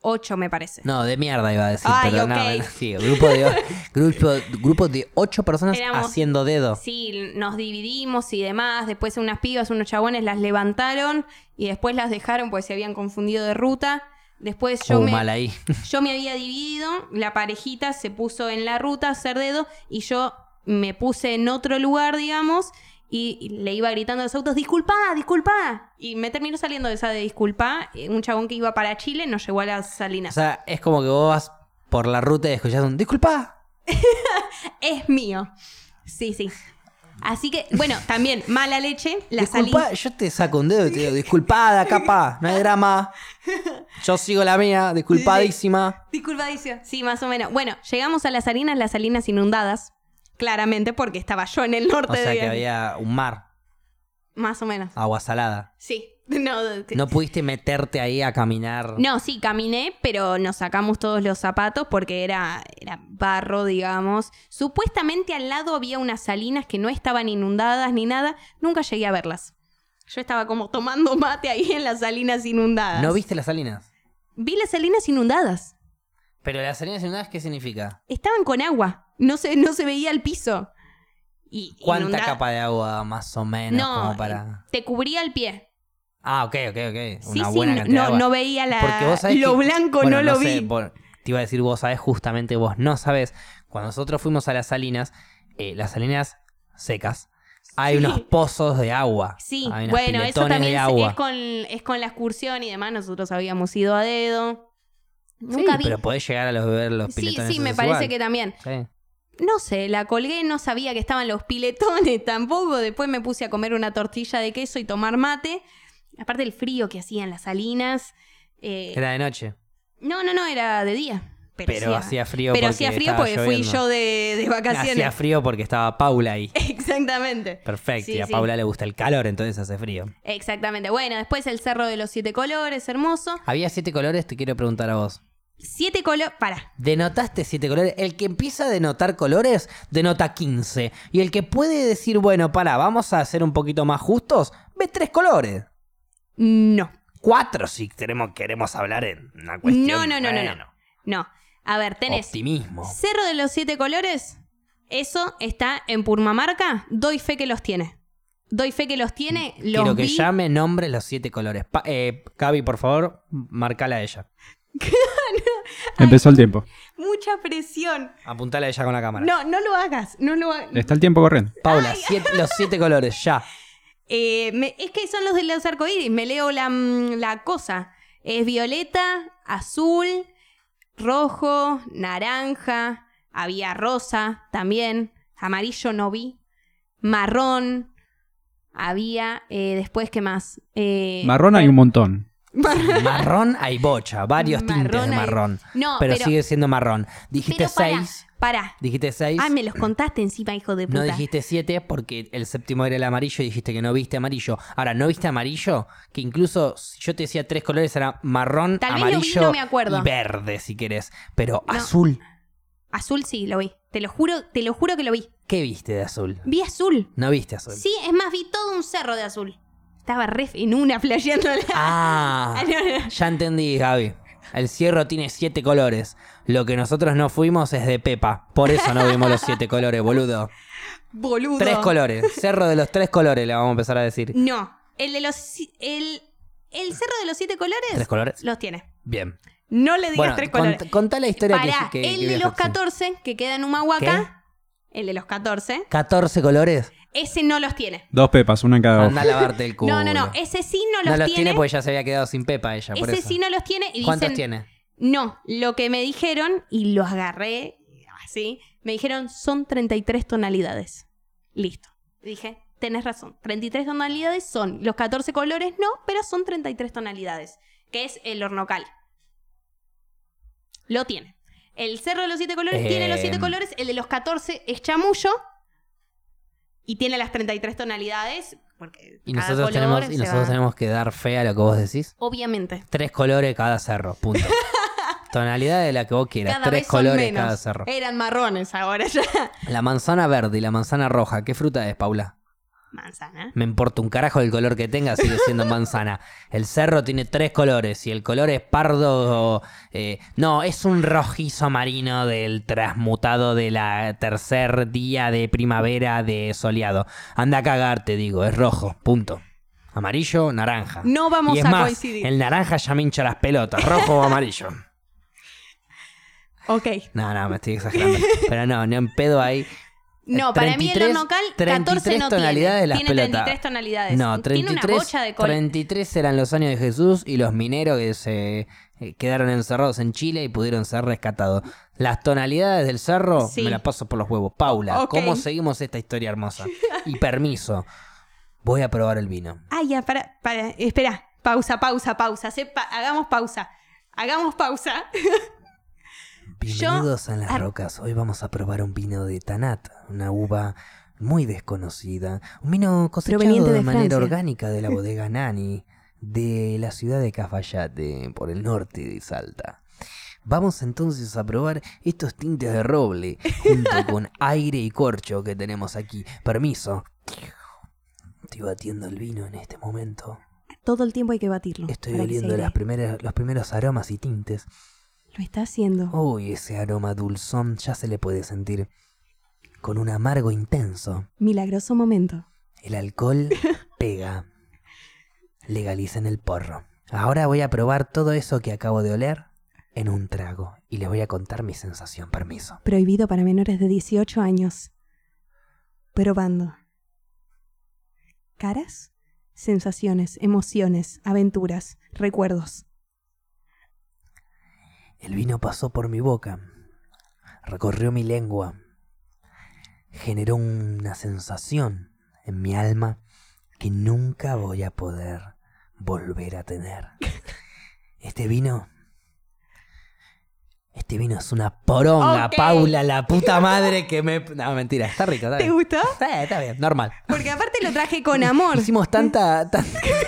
Ocho, me parece. No, de mierda iba a decir, Ay, pero ok. no, sí, grupo de, grupo, grupo de ocho personas Éramos- haciendo dedo. Sí, nos dividimos y demás. Después unas pibas, unos chabones las levantaron y después las dejaron porque se habían confundido de ruta. Después yo Uh, me, mal ahí. Yo me había dividido, la parejita se puso en la ruta a hacer dedo y yo me puse en otro lugar, digamos, y, le iba gritando a los autos, disculpa, disculpa. Y me terminó saliendo de esa de disculpa. eh, Un chabón que iba para Chile nos llevó a las O salinas. sea, es como que vos vas por la ruta y escuchás un disculpa. es mío. Sí, sí. Así que, bueno, también mala leche, la Disculpa, salí. yo te saco un dedo y te digo, disculpada, capa, no hay drama. Yo sigo la mía, disculpadísima. Disculpadísimo. Sí, más o menos. Bueno, llegamos a las salinas, las salinas inundadas. Claramente, porque estaba yo en el norte O sea de que había un mar, Más o menos. agua salada. Sí. No, pudiste meterte ahí a caminar. No, sí, caminé, pero nos sacamos todos los zapatos porque era, era barro, digamos. Supuestamente al lado había unas salinas que no estaban inundadas ni nada. Nunca llegué a verlas. Yo estaba como tomando mate ahí en las salinas inundadas. ¿No viste las salinas? Vi las salinas inundadas. Pero las salinas inundadas, ¿qué significa? Estaban con agua. No se, no se veía el piso. Y ¿Cuánta capa de agua más o menos No, como para...? te cubría el pie. Ah, ok, ok, ok. Sí, Una sí, buena no, cantidad de no, no veía la, Porque vos sabés lo que- blanco, bueno, no lo sé, vi. por- te iba a decir, vos sabés, justamente vos no sabés. Cuando nosotros fuimos a las salinas, eh, las salinas secas, hay Sí. unos pozos de agua. Sí, hay unos bueno, eso también es- con, es con la excursión y demás. Nosotros habíamos ido a dedo. Sí, Nunca vi. pero podés llegar a los, ver los Sí, piletones. sí, me esos parece igual. que también. Sí. No sé, la colgué, no sabía que estaban los piletones tampoco. Después me puse a comer una tortilla de queso y tomar mate. Aparte el frío que hacían las salinas. eh, Era de noche. No, no, no, era de día. Pero, Pero hacía frío Pero porque hacía frío porque fui yo de, de vacaciones. Hacía frío porque estaba Paula ahí. Exactamente. Perfecto. Sí, y a sí. Paula le gusta el calor, entonces hace frío. Exactamente. Bueno, después el Cerro de los Siete Colores, hermoso. Había siete colores, te quiero preguntar a vos. Siete colores. Para. ¿Denotaste siete colores? El que empieza a denotar colores, denota 15. Y el que puede decir, bueno, para, vamos a ser un poquito más justos, ve tres colores. No. Cuatro si queremos, queremos hablar en una cuestión. No, no, no, no, no. No. A ver, tenés Optimismo. Cerro de los Siete Colores. Eso está en Purmamarca. Doy fe que los tiene. Doy fe que los tiene. Los Quiero que vi. llame nombre los siete colores. Pa- eh, Gaby, por favor, marcala a ella. Empezó el tiempo. Mucha presión. Apuntala a ella con la cámara. No, no lo hagas. No lo hagas. Está el tiempo corriendo. Paula, siete- los siete colores, ya. Eh, me- es que son los de los arcoíris. Me leo la, mm, la cosa. Es violeta, azul, rojo, naranja. Había rosa también. Amarillo no vi. Marrón. Había. eh, después, ¿qué más? Eh, Marrón hay un montón. Marrón hay bocha, varios tintes Marrón de hay- marrón. No, pero, pero- sigue siendo marrón. Dijiste Pero seis. Pará. Dijiste seis. Ah, me los contaste encima, hijo de puta. No dijiste siete porque el séptimo era el amarillo y dijiste que no viste amarillo. Ahora, ¿no viste amarillo? Que incluso si yo te decía tres colores era marrón, Tal vez lo vi, amarillo no me acuerdo. y verde, si querés. Pero No. azul, Azul sí, lo vi. Te lo juro, te lo juro que lo vi. ¿qué viste de azul? Vi azul. No viste azul. Sí, es más, vi todo un cerro de azul. Estaba re en una flasheándola. Ah, Ah, no, no. ya entendí, Gaby. El cierro tiene siete colores. Lo que nosotros no fuimos es de Pepa. Por eso no vimos los siete colores, boludo. Boludo. Tres colores. Cerro de los tres colores, le vamos a empezar a decir. No. El de los. El, el cerro de los siete colores. ¿Tres colores? Los tiene. Bien. No le digas Bueno, tres cont- colores. contá la historia Pará, que, que, el de los 14, que queda en Humahuaca. El de los 14. 14 colores. Ese no los tiene. Dos pepas, una en cada Anda a lavarte el culo. No, no, no. Ese sí no No los, los tiene. tiene porque ya se había quedado sin pepa ella, por ese eso. sí no los tiene. Y ¿Cuántos dicen, tiene? No, lo que me dijeron, y los agarré así, me dijeron son 33 tonalidades. Listo. Dije, tenés razón. 33 tonalidades son. Los 14 colores no, pero son 33 tonalidades. Que es el hornocal. Lo tiene. El cerro de los siete colores tiene los siete Em. colores. El de los 14 es chamullo. Y tiene las 33 tonalidades. Porque Y cada nosotros, color tenemos, y nosotros va- tenemos que dar fe a lo que vos decís. Obviamente. Tres colores cada cerro, punto. Tonalidad de la que vos quieras. Cada Tres colores cada cerro. Eran marrones ahora ya. La manzana verde y la manzana roja, ¿qué fruta es, Paula? Manzana. Me importa un carajo el color que tenga, sigue siendo manzana. El cerro tiene tres colores y el color es pardo. o, eh, no, es un rojizo marino del transmutado de la tercer día de primavera de soleado. Anda a cagar, te digo, es rojo, punto. Amarillo, naranja. No vamos y es a más, coincidir. El naranja ya me hincha las pelotas, rojo o amarillo. Ok. No, no, me estoy exagerando. Pero no, no en pedo ahí. No, para mí el 33 hornocal 14 33 no tonalidades tiene. las tiene pelotas. 33 tonalidades. No, Tiene 33, una bocha de color. 33 eran los años de Jesús y los mineros que se eh, quedaron encerrados en Chile y pudieron ser rescatados. Las tonalidades del cerro Sí. me las paso por los huevos. Paula. ¿cómo seguimos esta historia hermosa? Y permiso, voy a probar el vino. Ah, ya, para, para, espera. Pausa, pausa, pausa. Hacé pa- hagamos pausa. Hagamos pausa. Bienvenidos a las rocas. Hoy vamos a probar un vino de Tanat, una uva muy desconocida. Un vino cosechado de, de manera orgánica de la bodega Nani, de la ciudad de Cafayate, por el norte de Salta. Vamos entonces a probar estos tintes de roble, junto con aire y corcho que tenemos aquí. Permiso. Estoy batiendo el vino en este momento. Todo el tiempo hay que batirlo. Estoy oliendo las primeras, los primeros aromas y tintes. Lo está haciendo. Uy, ese aroma dulzón ya se le puede sentir. Con un amargo intenso. Milagroso momento. El alcohol pega. Legalicen el porro. Ahora voy a probar todo eso que acabo de oler en un trago. Y les voy a contar mi sensación. Permiso. Prohibido para menores de 18 años. Probando. Caras, sensaciones, emociones, aventuras, recuerdos. El vino pasó por mi boca. Recorrió mi lengua. Generó una sensación en mi alma que nunca voy a poder volver a tener. Este vino. Este vino es una poronga. Paula, la puta madre que me. No, mentira, está rico, está ¿Te bien. gustó? Está, está bien, normal. Porque aparte lo traje con amor. Hicimos tanta, tan-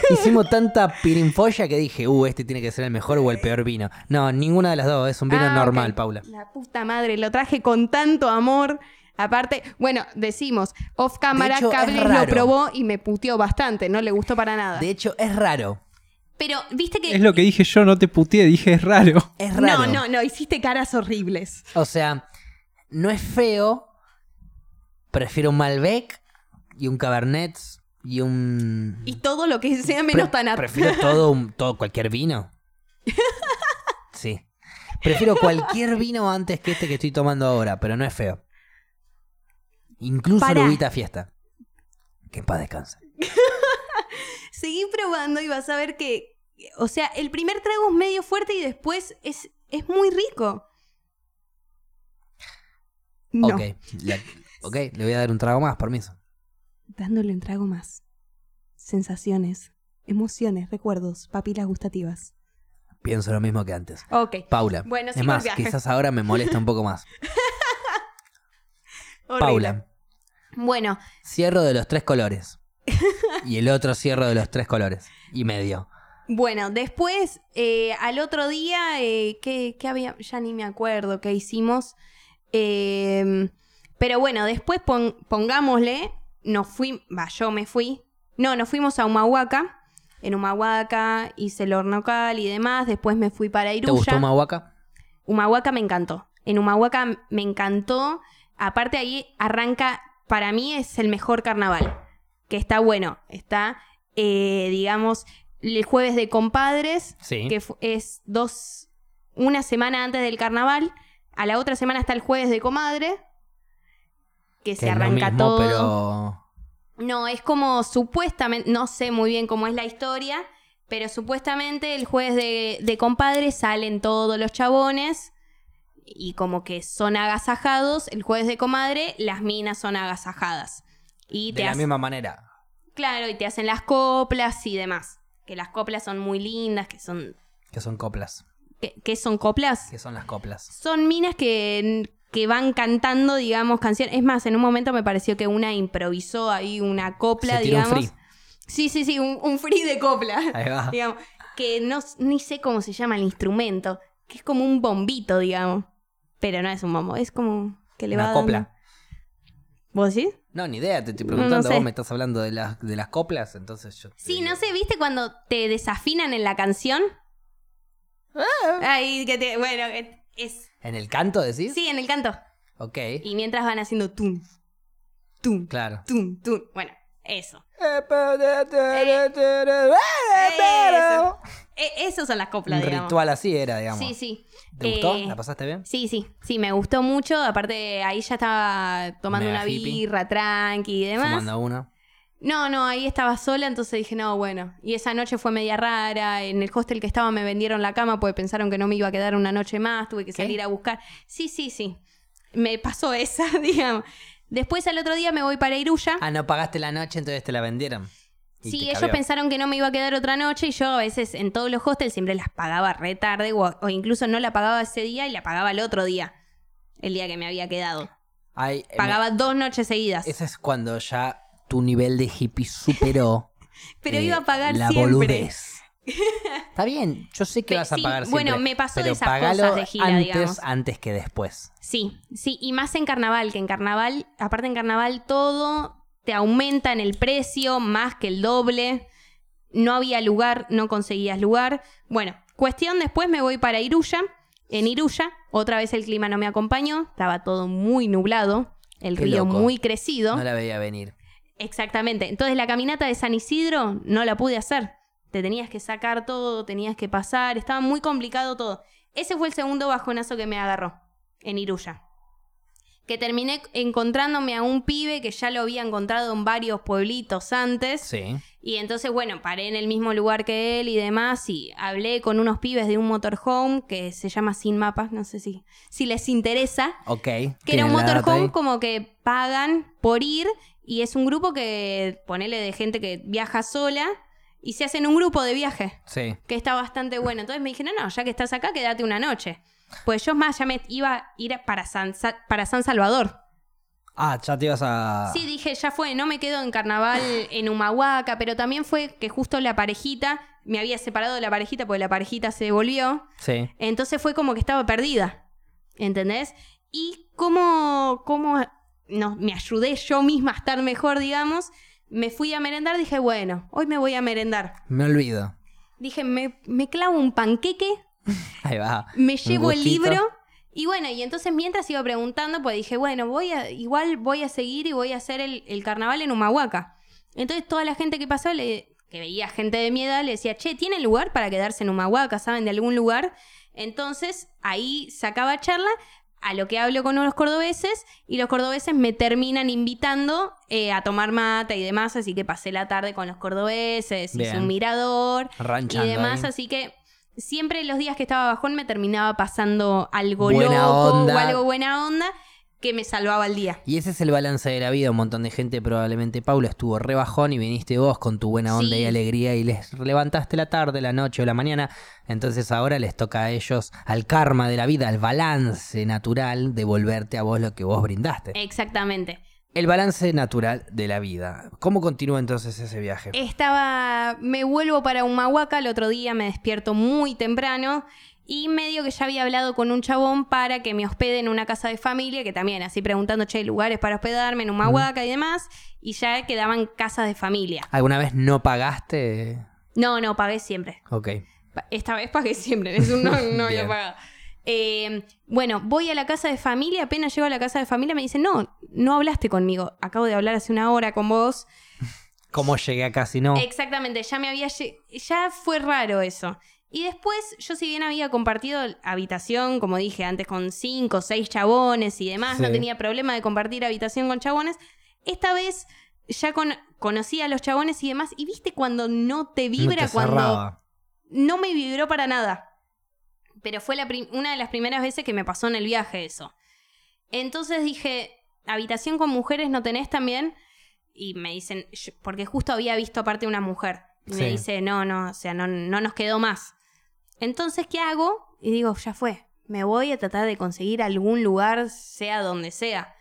hicimos tanta pirinfolla que dije, uh, este tiene que ser el mejor o el peor vino. No, ninguna de las dos, es un vino Ah, normal. Paula. La puta madre, lo traje con tanto amor. Aparte, bueno, decimos, off cámara, hecho, es Cables lo probó y me puteó bastante, no le gustó para nada. De hecho, es raro. Pero, viste que... Es lo que dije yo, no te puteé, dije es raro. Es raro. No, no, no, hiciste caras horribles. O sea, no es feo. Prefiero un Malbec y un Cabernet y un. Y todo lo que sea menos Pre- tan Prefiero todo, un- todo cualquier vino. Sí. Prefiero cualquier vino antes que este que estoy tomando ahora, pero no es feo. Incluso Pará. Lubita Fiesta. Que en paz descanse. Seguí probando y vas a ver que... O sea, el primer trago es medio fuerte y después es, es muy rico. No, Ok. le voy a dar un trago más, permiso. dándole un trago más. Sensaciones, emociones, recuerdos, papilas gustativas. Pienso lo mismo que antes. Ok. Paula. Bueno, es más, viaje. quizás ahora me molesta un poco más. horrible. Paula. Bueno, Cierro de los tres colores. Y el otro cierro de los tres colores. Y medio. Bueno, después, eh, al otro día, eh, ¿qué, qué había? Ya ni me acuerdo qué hicimos. Eh, pero bueno, después pon- pongámosle, nos fui, va, yo me fui. No, nos fuimos a Humahuaca. En Humahuaca hice el hornocal y demás. Después me fui para ¿Te Iruya. gustó Mahuaca? Humahuaca me encantó. En Humahuaca me encantó. Aparte ahí arranca para mí es el mejor carnaval. Que está bueno. Está, eh, digamos, el jueves de compadres, Sí. que es dos, una semana antes del carnaval. A la otra semana está el jueves de comadre, que, Que se arranca mismo, todo. pero No, es como supuestamente, no sé muy bien cómo es la historia, pero supuestamente el jueves de, de compadre salen todos los chabones y como que son agasajados. El jueves de comadre, las minas son agasajadas. Y de te la hacen- misma manera. Claro, y te hacen las coplas y demás. Que las coplas son muy lindas, que son. Que son coplas. ¿Qué, qué son coplas? Que son las coplas. Son minas que, que van cantando, digamos, canciones. Es más, en un momento me pareció que una improvisó ahí una copla, Se tiró un digamos. free. Sí, sí, sí, un, un free de copla. Ahí va. digamos, que no ni sé cómo se llama el instrumento, que es como un bombito, digamos. Pero no es un bombo, es como que le Una va copla. dando- ¿Vos decís? No, ni idea, te estoy preguntando. no sé. Vos me estás hablando de las, de las coplas, entonces yo. te Sí, digo. no sé, ¿viste cuando te desafinan en la canción? Ah. Ay, que te, bueno, es ¿En el canto decís? sí, en el canto. Ok. Y mientras van haciendo tum, tum, Claro. tum, tum. Bueno, eso. Eso. E- esos son las coplas, Un digamos. ritual así era, digamos. Sí, sí. ¿Te gustó? Eh, ¿La pasaste bien? Sí, sí, sí, me gustó mucho. Aparte, ahí ya estaba tomando Mega una hippie. birra tranqui y demás. Fumando uno. No, no, ahí estaba sola, entonces dije, no, bueno. Y esa noche fue media rara. En el hostel que estaba me vendieron la cama porque pensaron que no me iba a quedar una noche más. Tuve que salir a buscar. Sí, sí, sí. Me pasó esa, digamos. Después al otro día me voy para Iruya. Ah, no pagaste la noche, entonces te la vendieron. Y Sí, ellos pensaron que no me iba a quedar otra noche y yo a veces en todos los hostels siempre las pagaba re tarde o, o incluso no la pagaba ese día y la pagaba el otro día, el día que me había quedado. Ay, me- Pagaba dos noches seguidas. Ese es cuando ya tu nivel de hippie superó. Pero eh, iba a pagar la siempre. boludez. Está bien, yo sé que vas a sí, pagar siempre. bueno, me pasó de esas cosas de gira, antes, digamos. antes que después. Sí, sí, y más en carnaval, que en carnaval, aparte en carnaval todo te aumenta en el precio más que el doble. No había lugar, no conseguías lugar. Bueno, cuestión, después me voy para Iruya. En Iruya, otra vez el clima no me acompañó, estaba todo muy nublado, el Qué río loco. muy crecido. No la veía venir. Exactamente. Entonces la caminata de San Isidro no la pude hacer. Te tenías que sacar todo, tenías que pasar, estaba muy complicado todo. Ese fue el segundo bajonazo que me agarró en Iruya. Que terminé encontrándome a un pibe que ya lo había encontrado en varios pueblitos antes. Sí. Y entonces, bueno, paré en el mismo lugar que él y demás. Y hablé con unos pibes de un motorhome que se llama Sin Mapas. No sé si, si les interesa. Ok. Que era ¿Tienen un motorhome como que pagan por ir y es un grupo que ponele de gente que viaja sola y se hacen un grupo de viaje Sí. que está bastante bueno. Entonces me dijeron, no, ya que estás acá, quédate una noche. Pues yo más, ya me iba a ir para San, Sa- para San Salvador. Ah, ya te ibas a. Sí, dije, ya fue, no me quedo en carnaval en Humahuaca, pero también fue que justo la parejita, me había separado de la parejita porque la parejita se volvió. Sí. Entonces fue como que estaba perdida. ¿Entendés? Y como, como no, me ayudé yo misma a estar mejor, digamos. Me fui a merendar, dije, bueno, hoy me voy a merendar. Me olvido. Dije, me, me clavo un panqueque, Ahí va. me llevo el libro. Y bueno, y entonces mientras iba preguntando, pues dije, bueno, voy a, igual voy a seguir y voy a hacer el, el carnaval en Humahuaca. Entonces toda la gente que pasó, le, que veía gente de mi edad, le decía, che, ¿tiene lugar para quedarse en Humahuaca? ¿Saben de algún lugar? Entonces ahí sacaba charla a lo que hablo con unos cordobeses y los cordobeses me terminan invitando eh, a tomar mata y demás, así que pasé la tarde con los cordobeses, hice Bien. un mirador Ranchando y demás, ahí. así que siempre los días que estaba bajón me terminaba pasando algo Buena loco onda. o algo buena onda que me salvaba el día. Y ese es el balance de la vida. Un montón de gente, probablemente Paula, estuvo re bajón y viniste vos con tu buena onda Sí. y alegría y les levantaste la tarde, la noche o la mañana. Entonces ahora les toca a ellos, al karma de la vida, al balance natural, devolverte a vos lo que vos brindaste. Exactamente. El balance natural de la vida. ¿Cómo continúa entonces ese viaje? Estaba, me vuelvo para Humahuaca, el otro día me despierto muy temprano y medio que ya había hablado con un chabón para que me hospede en una casa de familia, que también así preguntando, che, lugares para hospedarme en Humahuaca y demás, y ya quedaban casas de familia. ¿Alguna vez no pagaste? No, no, pagué siempre. Ok. Esta vez pagué siempre, es un no, no había pagado. Eh, bueno, voy a la casa de familia, apenas llego a la casa de familia me dicen, no, no hablaste conmigo, acabo de hablar hace una hora con vos. ¿Cómo llegué acá si no? Exactamente, ya me había... Ya fue raro eso. Y después, yo si bien había compartido habitación, como dije antes, con cinco o seis chabones y demás, no tenía problema de compartir habitación con chabones, esta vez ya con, conocí a los chabones y demás, y viste cuando no te No vibra, te cuando no me vibró para nada. Pero fue la una de las primeras veces que me pasó en el viaje eso. Entonces dije, habitación con mujeres no tenés también. Y me dicen, porque justo había visto aparte una mujer. Y Sí. me dice, no, no, o sea, no, no nos quedó más. Entonces, ¿qué hago? Y digo, ya fue. Me voy a tratar de conseguir algún lugar, sea donde sea.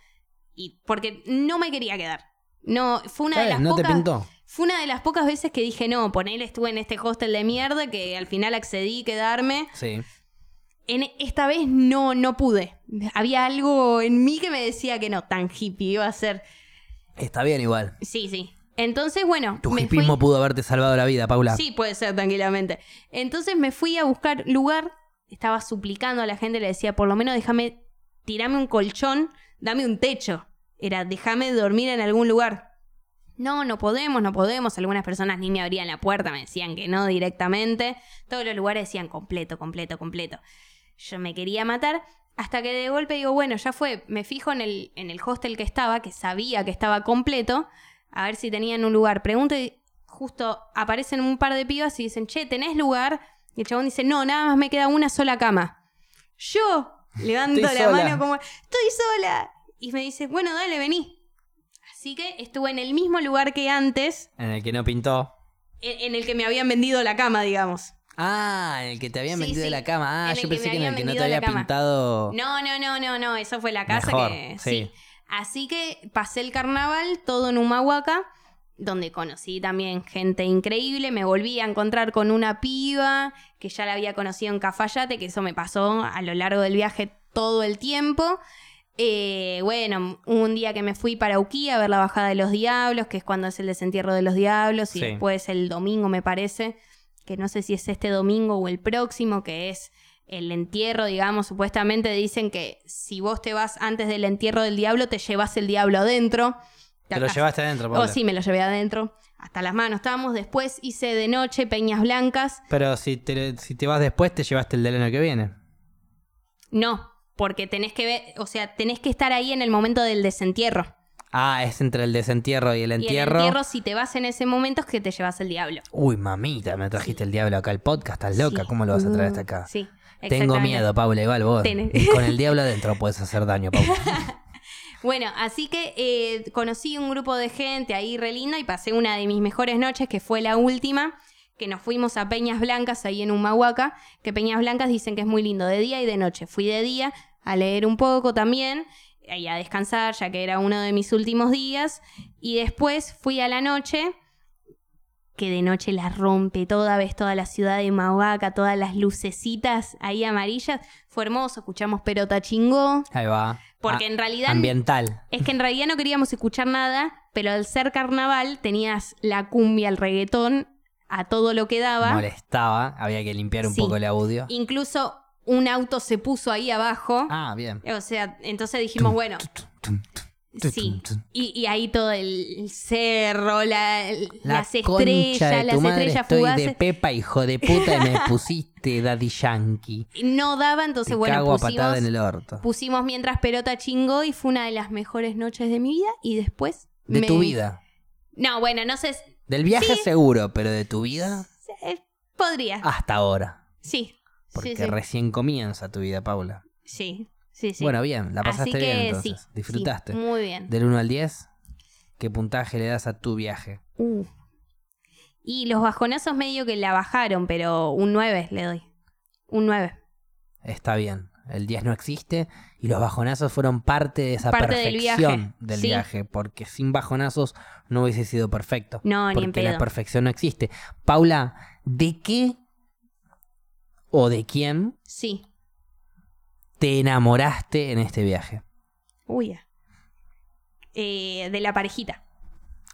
Y porque no me quería quedar. No, fue una de las ¿No te pocas. pintó? Fue una de las pocas veces que dije, no, ponele, estuve en este hostel de mierda que al final accedí a quedarme. Sí. En esta vez no, no pude. Había algo en mí que me decía que no, tan hippie iba a ser. Está bien igual. Sí, sí. Entonces, bueno, Tu me hipismo fui... pudo haberte salvado la vida, Paula. Sí, puede ser, tranquilamente. Entonces me fui a buscar lugar, estaba suplicando a la gente, le decía, por lo menos déjame, tirame un colchón, dame un techo. Era, déjame dormir en algún lugar. No, no podemos, no podemos. Algunas personas ni me abrían la puerta, me decían que no directamente. Todos los lugares decían completo, completo, completo. Yo me quería matar. Hasta que de golpe digo, bueno, ya fue. Me fijo en el, en el hostel que estaba, que sabía que estaba completo, a ver si tenían un lugar. Pregunto y justo aparecen un par de pibas y dicen, che, ¿tenés lugar? Y el chabón dice, no, nada más me queda una sola cama. Yo levanto la sola. mano como, estoy sola. Y me dice, bueno, dale, vení. Así que estuve en el mismo lugar que antes, En el que no pintó. en, en el que me habían vendido la cama, digamos. Ah, en el que te habían Sí, vendido sí. la cama. Ah, yo pensé que en el que no te había pintado. No, no, no, no, no, eso fue la casa Mejor, que sí. sí. Así que pasé el carnaval todo en Humahuaca, donde conocí también gente increíble, me volví a encontrar con una piba que ya la había conocido en Cafayate, que eso me pasó a lo largo del viaje todo el tiempo. Eh, bueno, un día que me fui para Uquía a ver la bajada de los diablos, que es cuando es el desentierro de los diablos, y Sí. después el domingo me parece, que no sé si es este domingo o el próximo, que es el entierro, digamos, supuestamente dicen que si vos te vas antes del entierro del diablo, te llevas el diablo adentro. Te lo llevaste adentro. Oh, sí, me lo llevé adentro. Hasta las manos estábamos. Después hice de noche Peñas Blancas. Pero si te, si te vas después, te llevaste el del año que viene. No, porque tenés que ver, o sea, tenés que estar ahí en el momento del desentierro. Ah, es entre el desentierro y el Y el entierro. entierro, si te vas en ese momento, es que te llevas el diablo. Uy, mamita, me trajiste el diablo acá al podcast. Estás loca. Sí. ¿Cómo lo vas a traer hasta acá? Sí. Tengo miedo, Paula, igual vos. Y Con el diablo adentro puedes hacer daño, Paula. Bueno, así que eh, conocí un grupo de gente ahí re linda y pasé una de mis mejores noches, que fue la última, que nos fuimos a Peñas Blancas ahí en Humahuaca, que Peñas Blancas dicen que es muy lindo de día y de noche. Fui de día a leer un poco también y a descansar, ya que era uno de mis últimos días, y después fui a la noche que de noche la rompe toda, ves toda la ciudad de Humahuaca, todas las lucecitas ahí amarillas. Fue hermoso, escuchamos Perota Chingó. Ahí va. Porque Ah, en realidad Ambiental. es que en realidad no queríamos escuchar nada, pero al ser carnaval tenías la cumbia, el reggaetón, a todo lo que daba. Molestaba. Había que limpiar un Sí. poco el audio. Incluso un auto se puso ahí abajo. Ah, bien. O sea, entonces dijimos, bueno, sí. Y, y ahí todo el cerro, la- La las estrellas, las madre, estrellas estoy fugaces. de Pepa, hijo de puta, y me pusiste Daddy Yankee. No daba, entonces Te bueno, cago a pusimos, patada en el orto. pusimos mientras pelota chingó y fue una de las mejores noches de mi vida. Y después. De me- tu vida. No, bueno, no sé. Del viaje Sí. seguro, pero de tu vida eh, Podría. hasta ahora. Sí. Porque sí, sí. recién comienza tu vida, Paula. Sí, sí, sí. Bueno, bien, la pasaste Así que bien entonces. sí, Disfrutaste. sí, muy bien. Del 1 al 10, ¿qué puntaje le das a tu viaje? Uh. Y los bajonazos medio que la bajaron, pero un 9 le doy. Un 9. Está bien. El 10 no existe y los bajonazos fueron parte de esa Parte del perfección viaje, del sí. viaje, porque sin bajonazos no hubiese sido perfecto. No, ni en pedo. la perfección no existe. Paula, ¿de qué o de quién Sí. Te enamoraste en este viaje? Uy. Eh, de la parejita.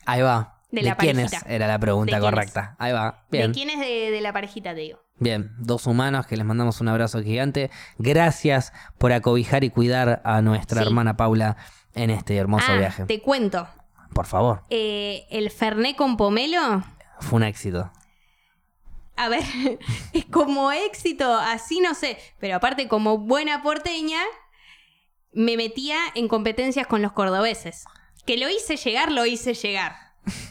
Ahí va. De ¿De, la quiénes? parejita. Era la pregunta ¿De quiénes? correcta. Ahí va. Bien. ¿De quién es de, de la parejita, te digo? Bien, dos humanos que les mandamos un abrazo gigante. Gracias por acobijar y cuidar a nuestra Sí. hermana Paula en este hermoso Ah, viaje. te cuento. Por favor, Eh, el Ferné con pomelo, fue un éxito. A ver, es como éxito, así no sé, pero aparte como buena porteña, me metía en competencias con los cordobeses. Que lo hice llegar, lo hice llegar.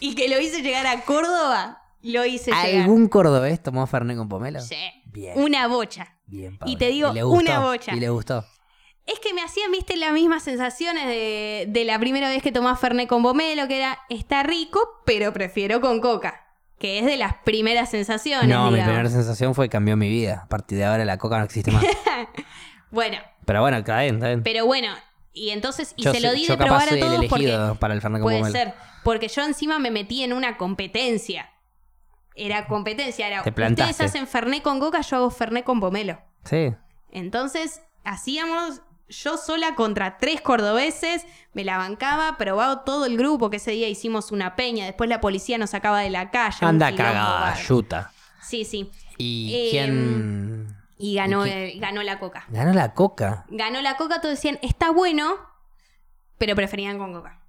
Y que lo hice llegar a Córdoba, lo hice llegar. ¿Algún cordobés tomó Fernet con pomelo? Sí. Bien. Una bocha. Bien, Y te digo, gustó? una bocha. Y le gustó. Es que me hacían, viste, las mismas sensaciones de, de la primera vez que tomás Fernet con pomelo, que era, está rico, pero prefiero con coca. Que es de las primeras sensaciones. No, mi primera sensación fue cambió mi vida. A partir de ahora la coca no existe más. Bueno, Pero bueno, está bien, está bien. pero bueno, y entonces, y yo se lo di yo de capaz probar a todos porque elegido para el puede pomelo. ser. Porque yo encima me metí en una competencia. Era competencia, era Te ustedes hacen Fernet con coca, yo hago Fernet con pomelo. Sí. Entonces, hacíamos yo sola contra tres cordobeses, me la bancaba, probado todo el grupo, que ese día hicimos una peña, después la policía nos sacaba de la calle. Anda cagada, yuta. Sí, sí. ¿Y Eh, quién Y ganó, ¿Y eh, ganó la coca. ganó la coca? Ganó la coca, todos decían, está bueno, pero preferían con coca.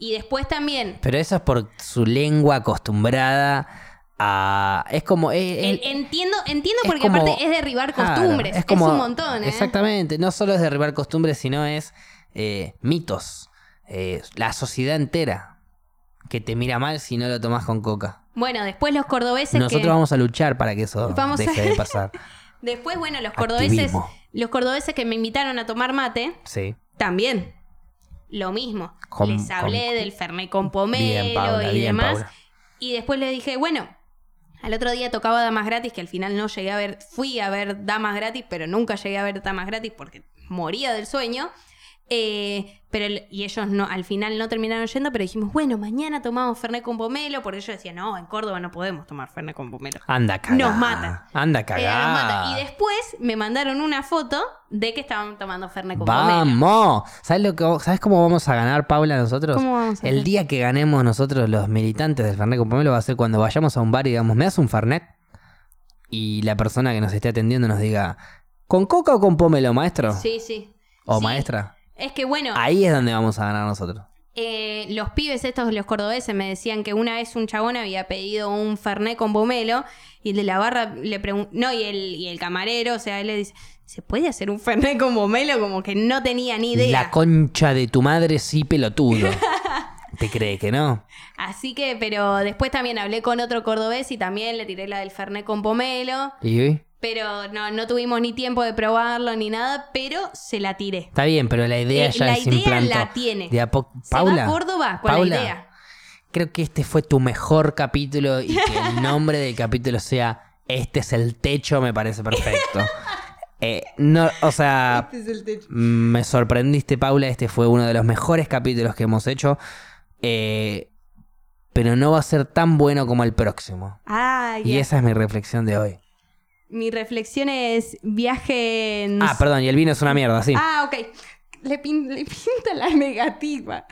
Y después también, Pero eso es por su lengua acostumbrada a... Es como... eh, en- entiendo, entiendo porque como- aparte es derribar claro, costumbres, es, como- un montón, ¿eh? Exactamente, no solo es derribar costumbres, sino es eh, mitos. Eh, la sociedad entera que te mira mal si no lo tomas con coca. Bueno, después los cordobeses Nosotros que... vamos a luchar para que eso Vamos a- deje de pasar. Después, bueno, los cordobeses, Activismo. los cordobeses que me invitaron a tomar mate, Sí. también. Lo mismo. Con- Les hablé con- del Fernet con pomelo Bien, Paula, y bien, demás. Paula. Y después le dije, bueno, al otro día tocaba Damas Gratis, que al final no llegué a ver, fui a ver Damas Gratis, pero nunca llegué a ver Damas Gratis porque moría del sueño. Eh, pero el- y ellos no, al final no terminaron yendo, pero dijimos, bueno, mañana tomamos Fernet con pomelo, porque ellos decían, no, en Córdoba no podemos tomar Fernet con pomelo. Anda cagada. Nos matan. Anda Eh, nos mata. Y después me mandaron una foto de que estaban tomando Fernet con pomelo. Vamos. ¿Sabes, lo que, ¿Sabes cómo vamos a ganar, Paula, nosotros? ¿Cómo vamos a El día que ganemos nosotros los militantes del Fernet con pomelo va a ser cuando vayamos a un bar y digamos, ¿me das un Fernet? Y la persona que nos esté atendiendo nos diga, ¿con coca o con pomelo, maestro? Sí, sí. O Sí. maestra. Es que bueno, Ahí es donde vamos a ganar nosotros. eh, los pibes estos, los cordobeses, me decían que una vez un chabón había pedido un Fernet con pomelo y el de la barra le preguntó, no, y el, y el camarero, o sea, él le dice, ¿se puede hacer un Fernet con pomelo? Como que no tenía ni idea. La concha de tu madre sí pelotudo. ¿Te cree que no? Así que, pero después también hablé con otro cordobés y también le tiré la del Fernet con pomelo. ¿Y? Pero no, no tuvimos ni tiempo de probarlo ni nada, pero se la tiré. Está bien, pero la idea Eh, ya la idea la tiene. De a po- Se Paula, va a Córdoba con Paula, la idea. Creo que este fue tu mejor capítulo y que el nombre del capítulo sea Este es el techo, me parece perfecto. Eh, no, o sea, me sorprendiste, Paula. Este fue uno de los mejores capítulos que hemos hecho. Eh, pero no va a ser tan bueno como el próximo. Ah, Y esa es mi reflexión de hoy. Mi reflexión es viaje en... Ah, perdón, y el vino es una mierda, sí. Ah, ok. Le, pin- le pinta la negativa.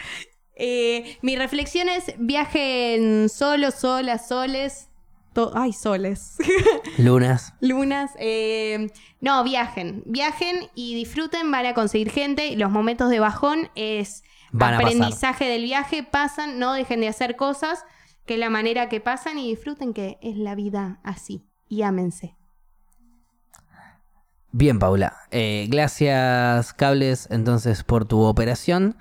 Eh, mi reflexión es viaje en solo, solas, soles. to- Ay, soles. Lunas. Lunas. eh, no, viajen. Viajen y disfruten, van a conseguir gente. Los momentos de bajón es Van a pasar. aprendizaje del viaje. Pasan, no dejen de hacer cosas, que es la manera que pasan y disfruten que es la vida así. Y ámense. Bien, Paula. Eh, gracias, Cables, entonces, por tu operación.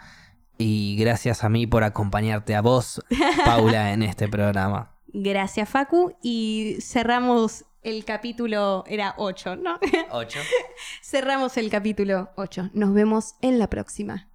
Y gracias a mí por acompañarte a vos, Paula, en este programa. Gracias, Facu. Y cerramos el capítulo. Era 8, ¿no? Ocho. cerramos el capítulo 8. Nos vemos en la próxima.